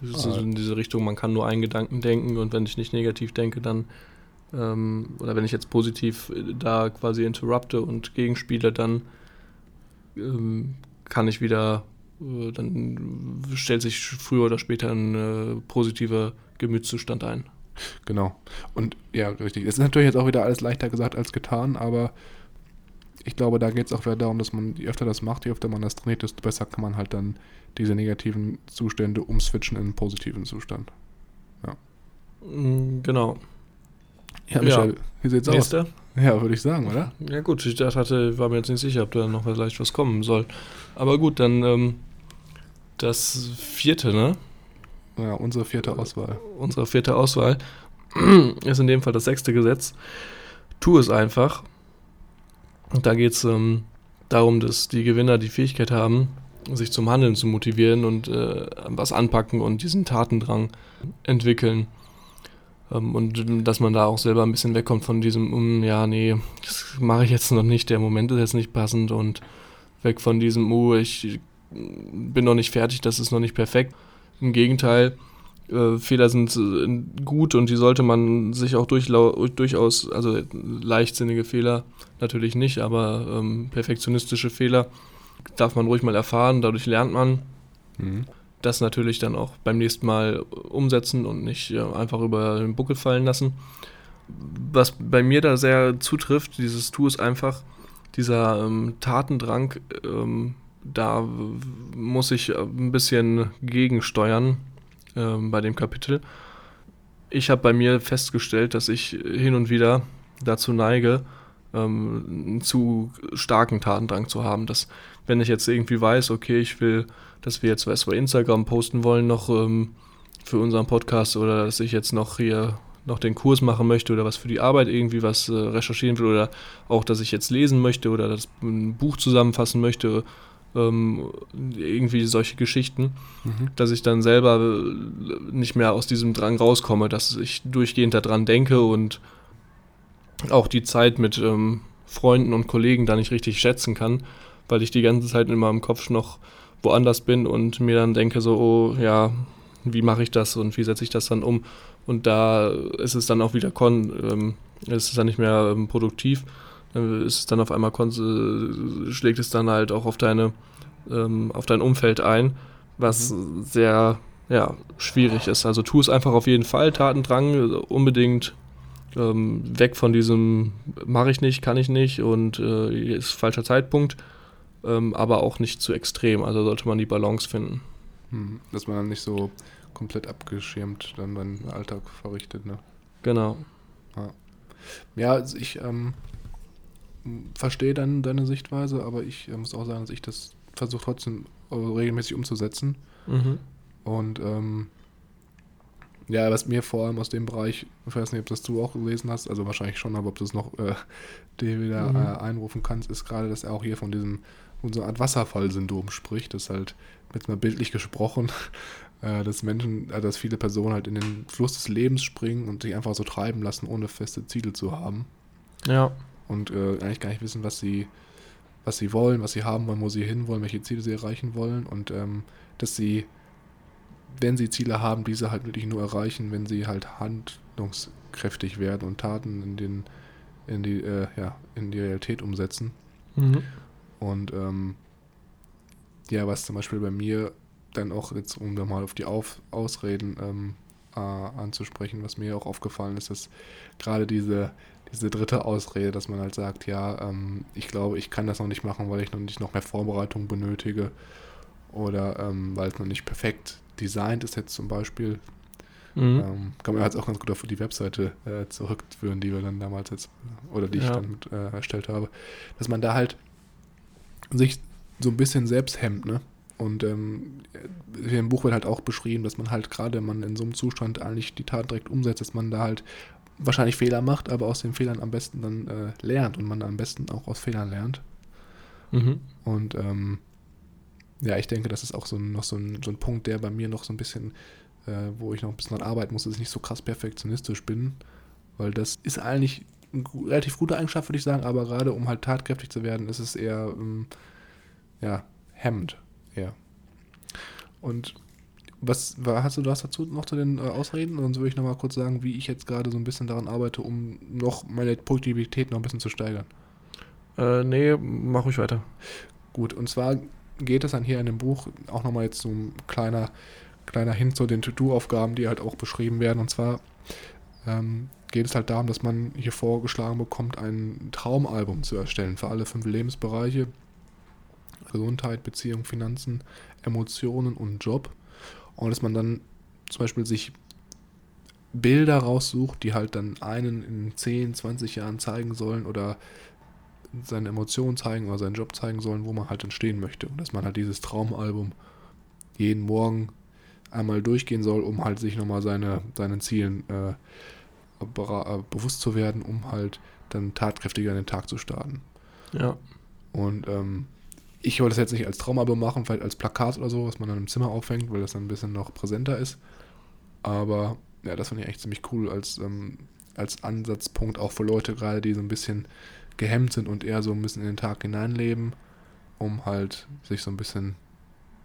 Das ist Ah. so in diese Richtung, man kann nur einen Gedanken denken und wenn ich nicht negativ denke, dann, ähm, oder wenn ich jetzt positiv äh, da quasi interrupte und gegenspiele, dann ähm, kann ich wieder, äh, dann stellt sich früher oder später ein äh, positiver Gemütszustand ein. Genau. Und ja, richtig. Es ist natürlich jetzt auch wieder alles leichter gesagt als getan, aber ich glaube, da geht es auch wieder darum, dass man, je öfter das macht, je öfter man das trainiert, desto besser kann man halt dann diese negativen Zustände umswitchen in einen positiven Zustand. Mm, Genau. Ja, Michael, wie sieht's aus? Nächster? Ja, würde ich sagen, oder? Ja gut, ich dachte, war mir jetzt nicht sicher, ob da noch vielleicht was kommen soll. Aber gut, dann ähm, das vierte, ne? Ja, unsere vierte Auswahl. Unsere vierte Auswahl (clears throat) ist in dem Fall das sechste Gesetz. Tu es einfach. Und da geht es ähm, darum, dass die Gewinner die Fähigkeit haben, sich zum Handeln zu motivieren und äh, was anpacken und diesen Tatendrang entwickeln. Ähm, und ähm, dass man da auch selber ein bisschen wegkommt von diesem, um, ja, nee, das mache ich jetzt noch nicht, der Moment ist jetzt nicht passend und weg von diesem, oh, ich bin noch nicht fertig, das ist noch nicht perfekt. Im Gegenteil, äh, Fehler sind äh, gut und die sollte man sich auch durchaus, also leichtsinnige Fehler natürlich nicht, aber ähm, perfektionistische Fehler darf man ruhig mal erfahren, dadurch lernt man. Mhm. Das natürlich dann auch beim nächsten Mal umsetzen und nicht ja, einfach über den Buckel fallen lassen. Was bei mir da sehr zutrifft, dieses Tu ist einfach dieser ähm, Tatendrang, ähm, da muss ich ein bisschen gegensteuern ähm, bei dem Kapitel. Ich habe bei mir festgestellt, dass ich hin und wieder dazu neige, ähm, einen zu starken Tatendrang zu haben. Dass, wenn ich jetzt irgendwie weiß, okay, ich will, dass wir jetzt was bei Instagram posten wollen, noch ähm, für unseren Podcast oder dass ich jetzt noch hier noch den Kurs machen möchte oder was für die Arbeit irgendwie was äh, recherchieren will oder auch, dass ich jetzt lesen möchte oder das ein Buch zusammenfassen möchte ähm, irgendwie solche Geschichten, mhm. dass ich dann selber äh, nicht mehr aus diesem Drang rauskomme, dass ich durchgehend daran denke und auch die Zeit mit ähm, Freunden und Kollegen da nicht richtig schätzen kann, weil ich die ganze Zeit in meinem Kopf noch woanders bin und mir dann denke so, oh ja, wie mache ich das und wie setze ich das dann um? Und da ist es dann auch wieder kon, ähm, ist es dann nicht mehr ähm, produktiv ist es dann auf einmal schlägt es dann halt auch auf deine ähm, auf dein Umfeld ein, was mhm. sehr ja, schwierig ist. Also tu es einfach auf jeden Fall, Tatendrang unbedingt ähm, weg von diesem mache ich nicht, kann ich nicht und äh, ist falscher Zeitpunkt, ähm, aber auch nicht zu extrem. Also sollte man die Balance finden. Hm, dass man dann nicht so komplett abgeschirmt dann seinen Alltag verrichtet, ne? Genau. Ja, ja also ich ähm, verstehe dann deine Sichtweise, aber ich äh, muss auch sagen, dass ich das versuche trotzdem äh, regelmäßig umzusetzen. Mhm. Und ähm, ja, was mir vor allem aus dem Bereich, ich weiß nicht, ob das du auch gelesen hast, also wahrscheinlich schon, aber ob du es noch äh, (laughs) dir wieder mhm. äh, einrufen kannst, ist gerade, dass er auch hier von diesem von so einer Art Wasserfallsyndrom spricht, das halt jetzt mal bildlich gesprochen, (laughs) äh, dass Menschen, äh, dass viele Personen halt in den Fluss des Lebens springen und sich einfach so treiben lassen, ohne feste Ziele zu haben. Ja und äh, eigentlich gar nicht wissen, was sie, was sie wollen, was sie haben wollen, wo sie hinwollen, welche Ziele sie erreichen wollen und ähm, dass sie, wenn sie Ziele haben, diese halt wirklich nur erreichen, wenn sie halt handlungskräftig werden und Taten in den in die äh, ja in die Realität umsetzen. Mhm. Und ähm, ja, was zum Beispiel bei mir dann auch jetzt, um da mal auf die auf Ausreden ähm, äh, anzusprechen, was mir auch aufgefallen ist, dass gerade diese diese dritte Ausrede, dass man halt sagt, ja, ähm, ich glaube, ich kann das noch nicht machen, weil ich noch nicht noch mehr Vorbereitung benötige oder ähm, weil es noch nicht perfekt designt ist jetzt zum Beispiel. Mhm. Ähm, kann man jetzt auch ganz gut auf die Webseite äh, zurückführen, die wir dann damals jetzt, oder die ich dann äh, erstellt habe, dass man da halt sich so ein bisschen selbst hemmt, ne? Und ähm, im Buch wird halt auch beschrieben, dass man halt gerade, wenn man in so einem Zustand eigentlich die Tat direkt umsetzt, dass man da halt wahrscheinlich Fehler macht, aber aus den Fehlern am besten dann äh, lernt und man am besten auch aus Fehlern lernt. Mhm. Und ähm, ja, ich denke, das ist auch so noch so ein, so ein Punkt, der bei mir noch so ein bisschen, äh, wo ich noch ein bisschen dran arbeiten muss, dass ich nicht so krass perfektionistisch bin, weil das ist eigentlich eine relativ gute Eigenschaft, würde ich sagen, aber gerade um halt tatkräftig zu werden, ist es eher, ähm, ja, hemmend. Und was hast du das dazu noch zu den äh, Ausreden? Sonst würde ich nochmal kurz sagen, wie ich jetzt gerade so ein bisschen daran arbeite, um noch meine Produktivität noch ein bisschen zu steigern. Äh, nee, mach ruhig weiter. Gut, und zwar geht es dann hier in dem Buch auch nochmal jetzt so ein kleiner, kleiner Hin zu den To-Do-Aufgaben, die halt auch beschrieben werden. Und zwar ähm, geht es halt darum, dass man hier vorgeschlagen bekommt, ein Traumalbum zu erstellen für alle fünf Lebensbereiche. Gesundheit, Beziehung, Finanzen, Emotionen und Job. Und dass man dann zum Beispiel sich Bilder raussucht, die halt dann einen in 10, 20 Jahren zeigen sollen oder seine Emotionen zeigen oder seinen Job zeigen sollen, wo man halt dann stehen möchte. Und dass man halt dieses Traumalbum jeden Morgen einmal durchgehen soll, um halt sich nochmal seine, seinen Zielen äh, äh, bewusst zu werden, um halt dann tatkräftiger in den Tag zu starten. Ja. Und ähm, ich wollte das jetzt nicht als Traumalbum machen, vielleicht als Plakat oder so, was man dann im Zimmer aufhängt, weil das dann ein bisschen noch präsenter ist. Aber ja, das fand ich echt ziemlich cool als, ähm, als Ansatzpunkt auch für Leute gerade, die so ein bisschen gehemmt sind und eher so ein bisschen in den Tag hineinleben, um halt sich so ein bisschen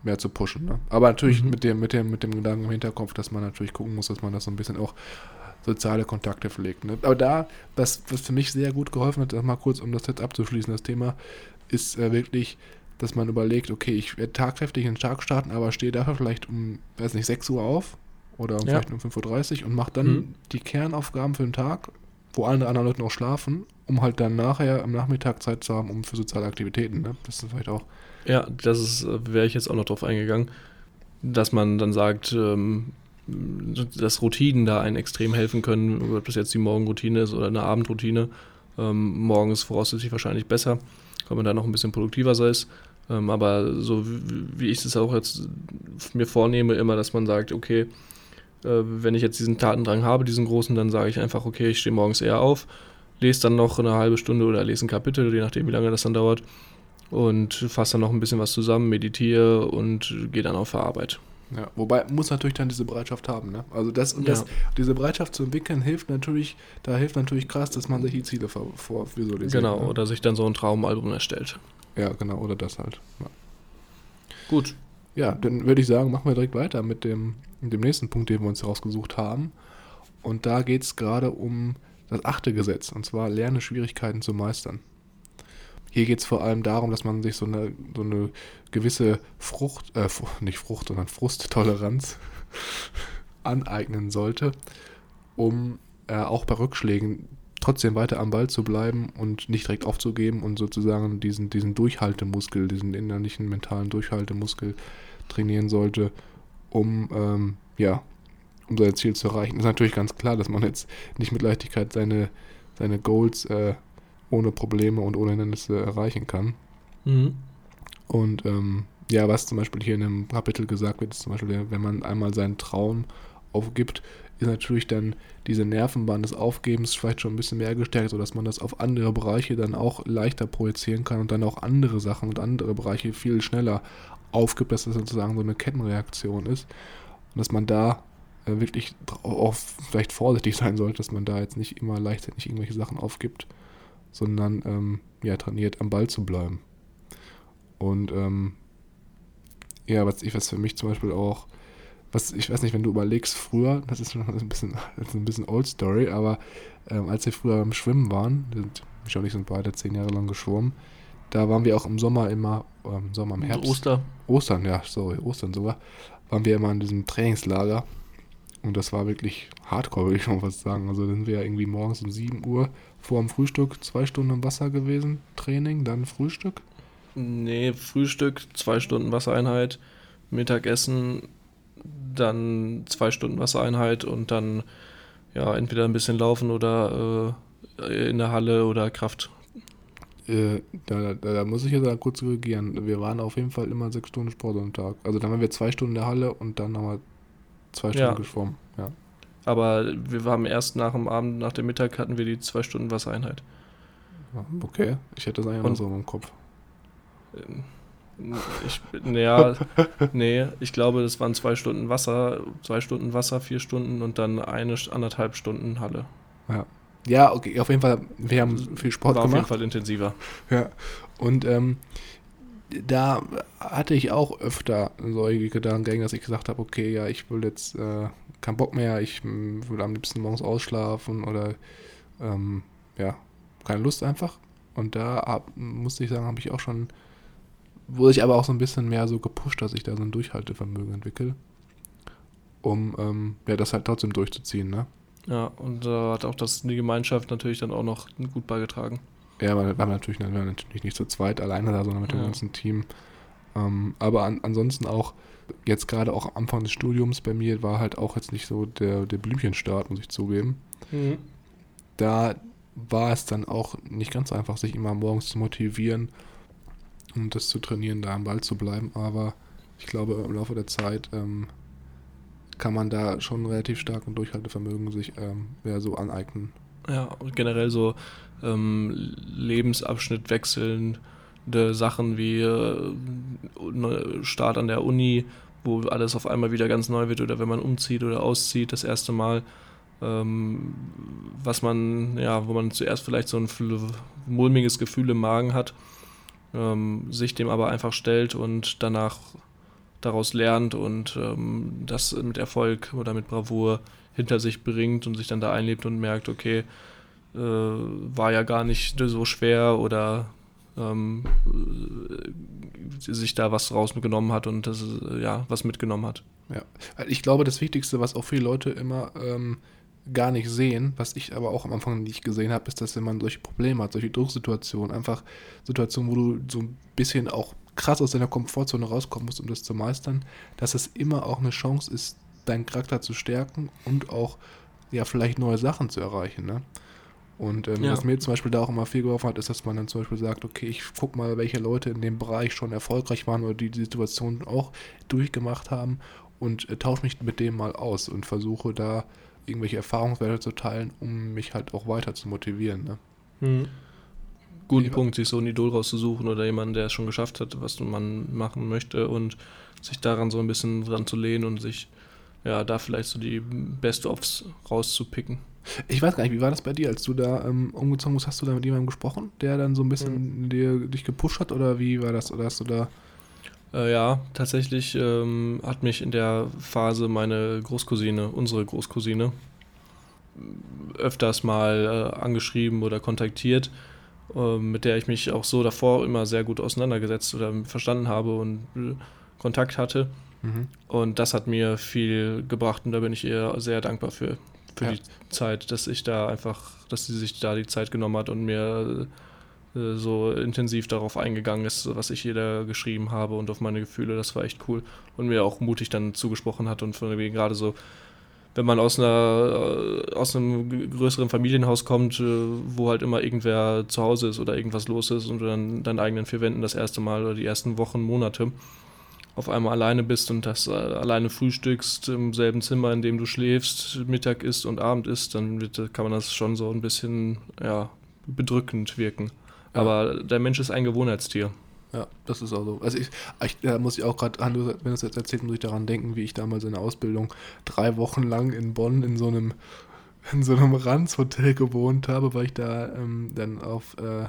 mehr zu pushen. Ne? Aber natürlich Mhm. mit, dem, mit, dem, mit dem Gedanken im Hinterkopf, dass man natürlich gucken muss, dass man das so ein bisschen auch soziale Kontakte pflegt. Ne? Aber da, das, was für mich sehr gut geholfen hat, mal kurz, um das jetzt abzuschließen, das Thema, ist äh, wirklich, dass man überlegt, okay, ich werde tagkräftig in den Tag starten, aber stehe dafür vielleicht um, weiß nicht, 6 Uhr auf oder um Ja. vielleicht um 5.30 Uhr und mache dann Mhm. die Kernaufgaben für den Tag, wo alle anderen Leute noch schlafen, um halt dann nachher am Nachmittag Zeit zu haben, um für soziale Aktivitäten. Ne? Das ist vielleicht auch Ja, das ist, äh, wäre ich jetzt auch noch drauf eingegangen, dass man dann sagt, ähm, dass Routinen da einen extrem helfen können, ob das jetzt die Morgenroutine ist oder eine Abendroutine. Ähm, morgens voraussichtlich wahrscheinlich besser, weil man da noch ein bisschen produktiver sei. Ähm, aber so wie, ich es auch jetzt mir vornehme, immer, dass man sagt, okay, äh, wenn ich jetzt diesen Tatendrang habe, diesen großen, dann sage ich einfach, okay, ich stehe morgens eher auf, lese dann noch eine halbe Stunde oder lese ein Kapitel, je nachdem, wie lange das dann dauert und fasse dann noch ein bisschen was zusammen, meditiere und gehe dann auf die Arbeit. Ja, wobei muss natürlich dann diese Bereitschaft haben, ne? Also das und das, Ja. diese Bereitschaft zu entwickeln hilft natürlich, da hilft natürlich krass, dass man sich die Ziele vor, vor. Genau, ne? oder sich dann so ein Traumalbum erstellt. Ja, genau, oder das halt. Ja, Gut. ja dann würde ich sagen, machen wir direkt weiter mit dem, mit dem nächsten Punkt, den wir uns rausgesucht haben. Und da geht es gerade um das achte Gesetz, und zwar lerne Schwierigkeiten zu meistern. Hier geht es vor allem darum, dass man sich so eine, so eine gewisse Frucht, äh, nicht Frucht, sondern Frusttoleranz (laughs) aneignen sollte, um äh, auch bei Rückschlägen trotzdem weiter am Ball zu bleiben und nicht direkt aufzugeben und sozusagen diesen, diesen Durchhaltemuskel, diesen innerlichen mentalen Durchhaltemuskel trainieren sollte, um ähm, ja, um sein Ziel zu erreichen. Ist natürlich ganz klar, dass man jetzt nicht mit Leichtigkeit seine, seine Goals äh, ohne Probleme und ohne Hindernisse erreichen kann. Mhm. Und ähm, ja, was zum Beispiel hier in einem Kapitel gesagt wird, ist zum Beispiel, wenn man einmal seinen Traum aufgibt, ist natürlich dann diese Nervenbahn des Aufgebens vielleicht schon ein bisschen mehr gestärkt, sodass man das auf andere Bereiche dann auch leichter projizieren kann und dann auch andere Sachen und andere Bereiche viel schneller aufgibt, dass das sozusagen so eine Kettenreaktion ist. Und dass man da äh, wirklich auch vielleicht vorsichtig (laughs) sein sollte, dass man da jetzt nicht immer leichtsinnig irgendwelche Sachen aufgibt, sondern ähm, ja, trainiert am Ball zu bleiben. Und ähm, ja, was ich was für mich zum Beispiel auch, was ich weiß nicht, wenn du überlegst, früher, das ist schon ein bisschen, ist ein bisschen Old Story, aber ähm, als wir früher im Schwimmen waren, sind, ich und ich sind beide zehn Jahre lang geschwommen, da waren wir auch im Sommer immer, ähm, im Sommer, im Herbst. Oster. Ostern, ja, sorry, Ostern sogar, waren wir immer in diesem Trainingslager. Und das war wirklich hardcore, würde ich schon fast sagen. Also dann sind wir ja irgendwie morgens um 7 Uhr vor dem Frühstück zwei Stunden im Wasser gewesen, Training, dann Frühstück. Nee, Frühstück, zwei Stunden Wassereinheit, Mittagessen, dann zwei Stunden Wassereinheit und dann ja entweder ein bisschen laufen oder äh, in der Halle oder Kraft. Äh, da, da, da muss ich jetzt kurz korrigieren. Wir waren auf jeden Fall immer sechs Stunden Sport am Tag. Also dann waren wir zwei Stunden in der Halle und dann haben wir zwei Stunden Ja. geschwommen. Ja. Aber wir haben erst nach dem Abend, nach dem Mittag hatten wir die zwei Stunden Wassereinheit. Okay, ich hätte das eigentlich Und- noch so im Kopf. Ähm, Ich, ja, nee, ich glaube, das waren zwei Stunden Wasser, zwei Stunden Wasser, vier Stunden und dann eine, anderthalb Stunden Halle. Ja, okay, auf jeden Fall, wir haben viel Sport War auf jeden gemacht. Fall intensiver. Ja, und ähm, da hatte ich auch öfter solche Gedankengänge, dass ich gesagt habe, okay, ja, ich will jetzt äh, keinen Bock mehr, ich mm, will am liebsten morgens ausschlafen oder ähm, ja, keine Lust einfach. Und da hab, musste ich sagen, habe ich auch schon, wurde ich aber auch so ein bisschen mehr so gepusht, dass ich da so ein Durchhaltevermögen entwickle, um ähm, ja, das halt trotzdem durchzuziehen, ne? Ja, und da hat auch das, die Gemeinschaft natürlich dann auch noch gut beigetragen. Ja, weil wir natürlich, wir waren natürlich nicht zu zweit alleine da, sondern mit dem Ja. ganzen Team. Ähm, aber an, ansonsten auch, jetzt gerade auch am Anfang des Studiums bei mir war halt auch jetzt nicht so der, der Blümchenstart, muss ich zugeben. Da war es dann auch nicht ganz einfach, sich immer morgens zu motivieren und das zu trainieren, da am Ball zu bleiben. Aber ich glaube, im Laufe der Zeit ähm, kann man da schon relativ stark ein Durchhaltevermögen sich ähm, ja, so aneignen. Ja, und generell so ähm, Lebensabschnitt wechselnde Sachen wie äh, ne- Start an der Uni, wo alles auf einmal wieder ganz neu wird oder wenn man umzieht oder auszieht das erste Mal, ähm, was man, ja, wo man zuerst vielleicht so ein mulmiges Gefühl im Magen hat, ähm, sich dem aber einfach stellt und danach daraus lernt und ähm, das mit Erfolg oder mit Bravour hinter sich bringt und sich dann da einlebt und merkt, okay, äh, war ja gar nicht so schwer oder ähm, äh, sich da was rausgenommen hat und das, äh, ja, was mitgenommen hat. Ja, ich glaube, das Wichtigste, was auch viele Leute immer ähm, gar nicht sehen, was ich aber auch am Anfang nicht gesehen habe, ist, dass wenn man solche Probleme hat, solche Drucksituationen, einfach Situationen, wo du so ein bisschen auch krass aus deiner Komfortzone rauskommen musst, um das zu meistern, dass es immer auch eine Chance ist, deinen Charakter zu stärken und auch ja vielleicht neue Sachen zu erreichen. Ne? Und ähm, ja. was mir zum Beispiel da auch immer viel geholfen hat, ist, dass man dann zum Beispiel sagt, okay, ich guck mal, welche Leute in dem Bereich schon erfolgreich waren oder die die Situation auch durchgemacht haben und äh, tausche mich mit dem mal aus und versuche da irgendwelche Erfahrungswerte zu teilen, um mich halt auch weiter zu motivieren. Ne? Mhm. Guten ich Punkt, sich so ein Idol rauszusuchen oder jemanden, der es schon geschafft hat, was man machen möchte und sich daran so ein bisschen dran zu lehnen und sich ja da vielleicht so die Best-ofs rauszupicken. Ich weiß gar nicht, wie war das bei dir, als du da ähm, umgezogen bist? Hast du da mit jemandem gesprochen, der dann so ein bisschen mhm. dir, dich gepusht hat oder wie war das? Oder hast du da äh, ja, tatsächlich ähm, hat mich in der Phase meine Großcousine, unsere Großcousine, öfters mal äh, angeschrieben oder kontaktiert, äh, mit der ich mich auch so davor immer sehr gut auseinandergesetzt oder verstanden habe und äh, Kontakt hatte. Mhm. Und das hat mir viel gebracht und da bin ich ihr sehr dankbar für, für ja. die Zeit, dass ich da einfach, dass sie sich da die Zeit genommen hat und mir äh, so intensiv darauf eingegangen ist, was ich jeder geschrieben habe und auf meine Gefühle. Das war echt cool. Und mir auch mutig dann zugesprochen hat und von wegen gerade so, wenn man aus einer äh, aus einem größeren Familienhaus kommt, äh, wo halt immer irgendwer zu Hause ist oder irgendwas los ist und du dann deinen eigenen vier Wänden das erste Mal oder die ersten Wochen, Monate auf einmal alleine bist und das alleine frühstückst im selben Zimmer, in dem du schläfst, Mittag isst und Abend isst, dann wird, kann man das schon so ein bisschen ja, bedrückend wirken. Aber der Mensch ist ein Gewohnheitstier. Ja, das ist auch so. Also ich, ich da muss ich auch gerade, wenn du es jetzt erzählt, muss ich daran denken, wie ich damals in der Ausbildung drei Wochen lang in Bonn in so einem in so einem Ranzhotel gewohnt habe, weil ich da ähm, dann auf äh,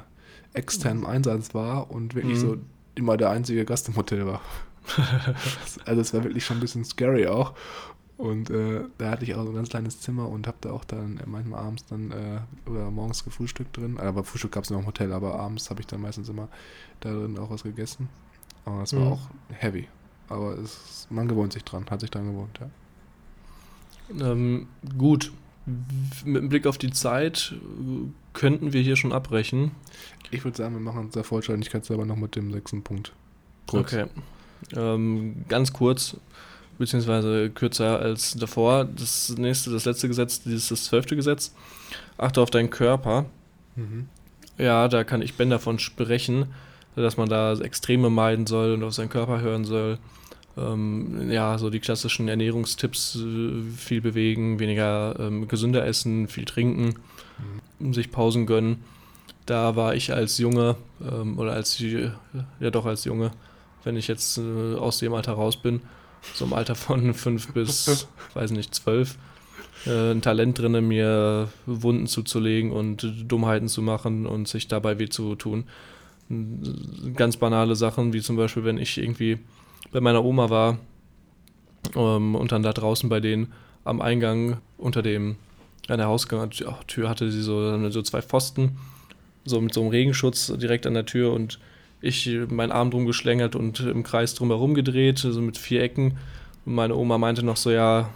externem Einsatz war und wirklich mhm. so immer der einzige Gast im Hotel war. (laughs) also es war wirklich schon ein bisschen scary auch. Und äh, da hatte ich auch so ein ganz kleines Zimmer und habe da auch dann manchmal abends dann äh, oder morgens gefrühstückt drin. Aber Frühstück gab es noch im Hotel, aber abends habe ich dann meistens immer da drin auch was gegessen. Aber das war mhm. auch heavy. Aber es, man gewohnt sich dran, hat sich dran gewohnt, ja. Ähm, gut. Mit Blick auf die Zeit könnten wir hier schon abbrechen. Ich würde sagen, wir machen uns der Vollständigkeit selber noch mit dem sechsten Punkt. Kurz. Okay. Ähm, ganz kurz beziehungsweise kürzer als davor. Das nächste, das letzte Gesetz, dieses das zwölfte Gesetz. Achte auf deinen Körper. Mhm. Ja, da kann ich Ben davon sprechen, dass man da Extreme meiden soll und auf seinen Körper hören soll. Ähm, ja, so die klassischen Ernährungstipps, äh, viel bewegen, weniger ähm, gesünder essen, viel trinken, mhm. sich Pausen gönnen. Da war ich als Junge, ähm, oder als, ja doch als Junge, wenn ich jetzt äh, aus dem Alter raus bin, so im Alter von (laughs) fünf bis, weiß nicht, zwölf, äh, ein Talent drin, mir Wunden zuzulegen und Dummheiten zu machen und sich dabei weh zu tun. Ganz banale Sachen, wie zum Beispiel, wenn ich irgendwie bei meiner Oma war ähm, und dann da draußen bei denen am Eingang unter dem, an der Haustür hatte sie so, so zwei Pfosten, so mit so einem Regenschutz direkt an der Tür und ich meinen Arm drum geschlängelt und im Kreis drumherum gedreht, so mit vier Ecken. Und meine Oma meinte noch so, ja,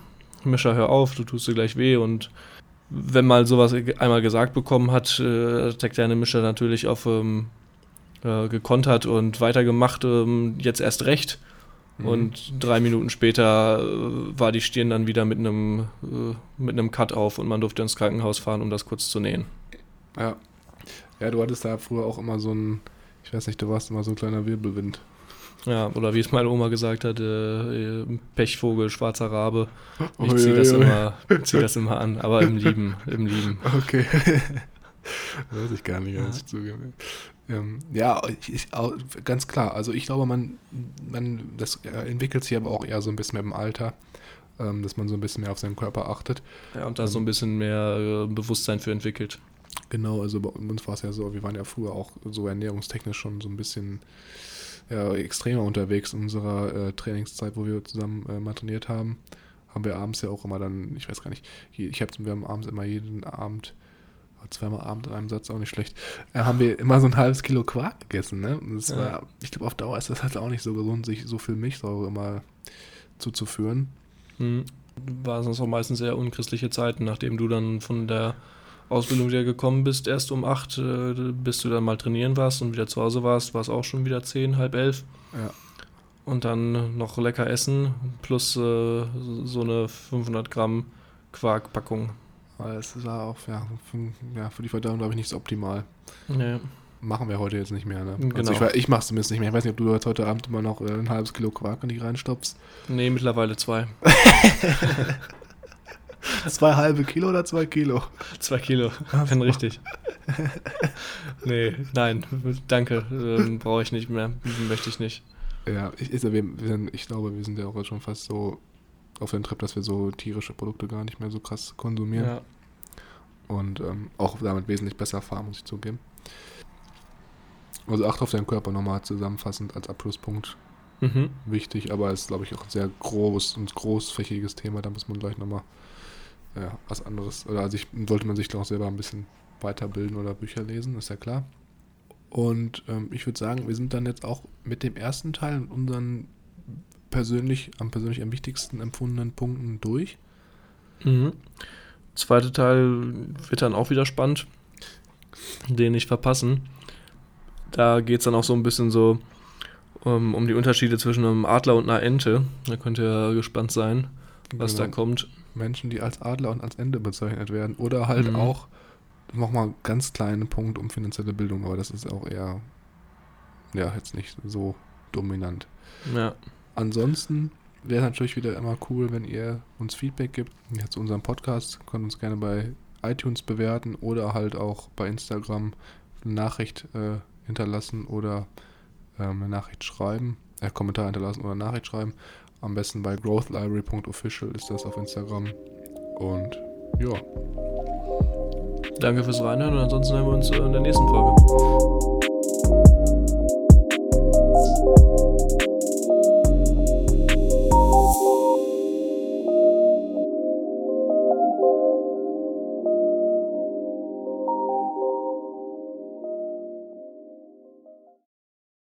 Mischa, hör auf, du tust dir gleich weh. Und wenn mal sowas einmal gesagt bekommen hat, äh, hat der kleine Mischer natürlich auf ähm, äh, gekontert und weitergemacht, ähm, jetzt erst recht. Mhm. Und drei Minuten später äh, war die Stirn dann wieder mit einem, äh, mit einem Cut auf und man durfte ins Krankenhaus fahren, um das kurz zu nähen. Ja. Ja, du hattest da früher auch immer so ein ich weiß nicht, du warst immer so ein kleiner Wirbelwind. Ja, oder wie es meine Oma gesagt hat, äh, Pechvogel, schwarzer Rabe. Ich oh, ziehe das, Immer, (laughs) zieh das immer an, aber im Lieben, im Lieben. Okay. (laughs) weiß ich gar nicht, ja. ich zugebe. Ähm, ja, ich, ganz klar. Also ich glaube, man, man, das entwickelt sich aber auch eher so ein bisschen mit dem Alter, ähm, dass man so ein bisschen mehr auf seinen Körper achtet. Ja, und da ähm, so ein bisschen mehr äh, Bewusstsein für entwickelt. Genau, also bei uns war es ja so, wir waren ja früher auch so ernährungstechnisch schon so ein bisschen ja, extremer unterwegs in unserer äh, Trainingszeit, wo wir zusammen äh, mal trainiert haben. Haben wir abends ja auch immer dann, ich weiß gar nicht, ich habe wir haben abends immer jeden Abend, zweimal Abend in einem Satz auch nicht schlecht, äh, haben wir immer so ein halbes Kilo Quark gegessen. Ne? Und das Ja. war, ich glaube, auf Dauer ist das halt auch nicht so gesund, sich so viel Milchsäure immer zuzuführen. Hm. War sonst auch meistens sehr unchristliche Zeiten, nachdem du dann von der Ausbildung wieder gekommen bist, erst um acht, äh, bis du dann mal trainieren warst und wieder zu Hause warst, war es auch schon wieder zehn, halb elf. Ja. Und dann noch lecker essen, plus äh, so eine 500 Gramm Quarkpackung. Weil es war auch ja, für, ja, für die Verdauung, glaube ich, nicht so optimal. Ja. Machen wir heute jetzt nicht mehr, ne? Genau. Also ich, ich mache es zumindest nicht mehr. Ich weiß nicht, ob du jetzt heute Abend immer noch äh, ein halbes Kilo Quark in die reinstopfst. Nee, mittlerweile zwei. (laughs) (laughs) Zwei halbe Kilo oder zwei Kilo? Zwei Kilo, wenn richtig. (laughs) nee, nein, danke, ähm, brauche ich nicht mehr, möchte ich nicht. Ja, ich, sind, ich glaube, wir sind ja auch schon fast so auf den Trip, dass wir so tierische Produkte gar nicht mehr so krass konsumieren. Ja. Und ähm, auch damit wesentlich besser fahren, muss ich zugeben. Also acht auf deinen Körper nochmal zusammenfassend als Abschlusspunkt Mhm. wichtig, aber es ist, glaube ich, auch ein sehr groß und großfächiges Thema. Da muss man gleich nochmal ja, was anderes, oder sich, sollte man sich ich selber ein bisschen weiterbilden oder Bücher lesen, ist ja klar. Und ähm, ich würde sagen, wir sind dann jetzt auch mit dem ersten Teil und unseren persönlich, am persönlich am wichtigsten empfundenen Punkten durch. Mhm. Zweiter Teil wird dann auch wieder spannend, den nicht verpassen. Da geht es dann auch so ein bisschen so um, um die Unterschiede zwischen einem Adler und einer Ente. Da könnt ihr gespannt sein, was da Genau. kommt. Menschen, die als Adler und als Ende bezeichnet werden. Oder halt Mhm. auch nochmal ganz kleinen Punkt um finanzielle Bildung, aber das ist auch eher, ja, jetzt nicht so dominant. Ja, Ansonsten wäre es natürlich wieder immer cool, wenn ihr uns Feedback gibt. Ja, zu unserem Podcast könnt uns gerne bei iTunes bewerten oder halt auch bei Instagram eine Nachricht äh, hinterlassen oder ähm, eine Nachricht schreiben, äh, Kommentar hinterlassen oder Nachricht schreiben. Am besten bei growthlibrary.official ist das auf Instagram. Und ja. Danke fürs Reinhören und ansonsten hören wir uns äh, in der nächsten Folge.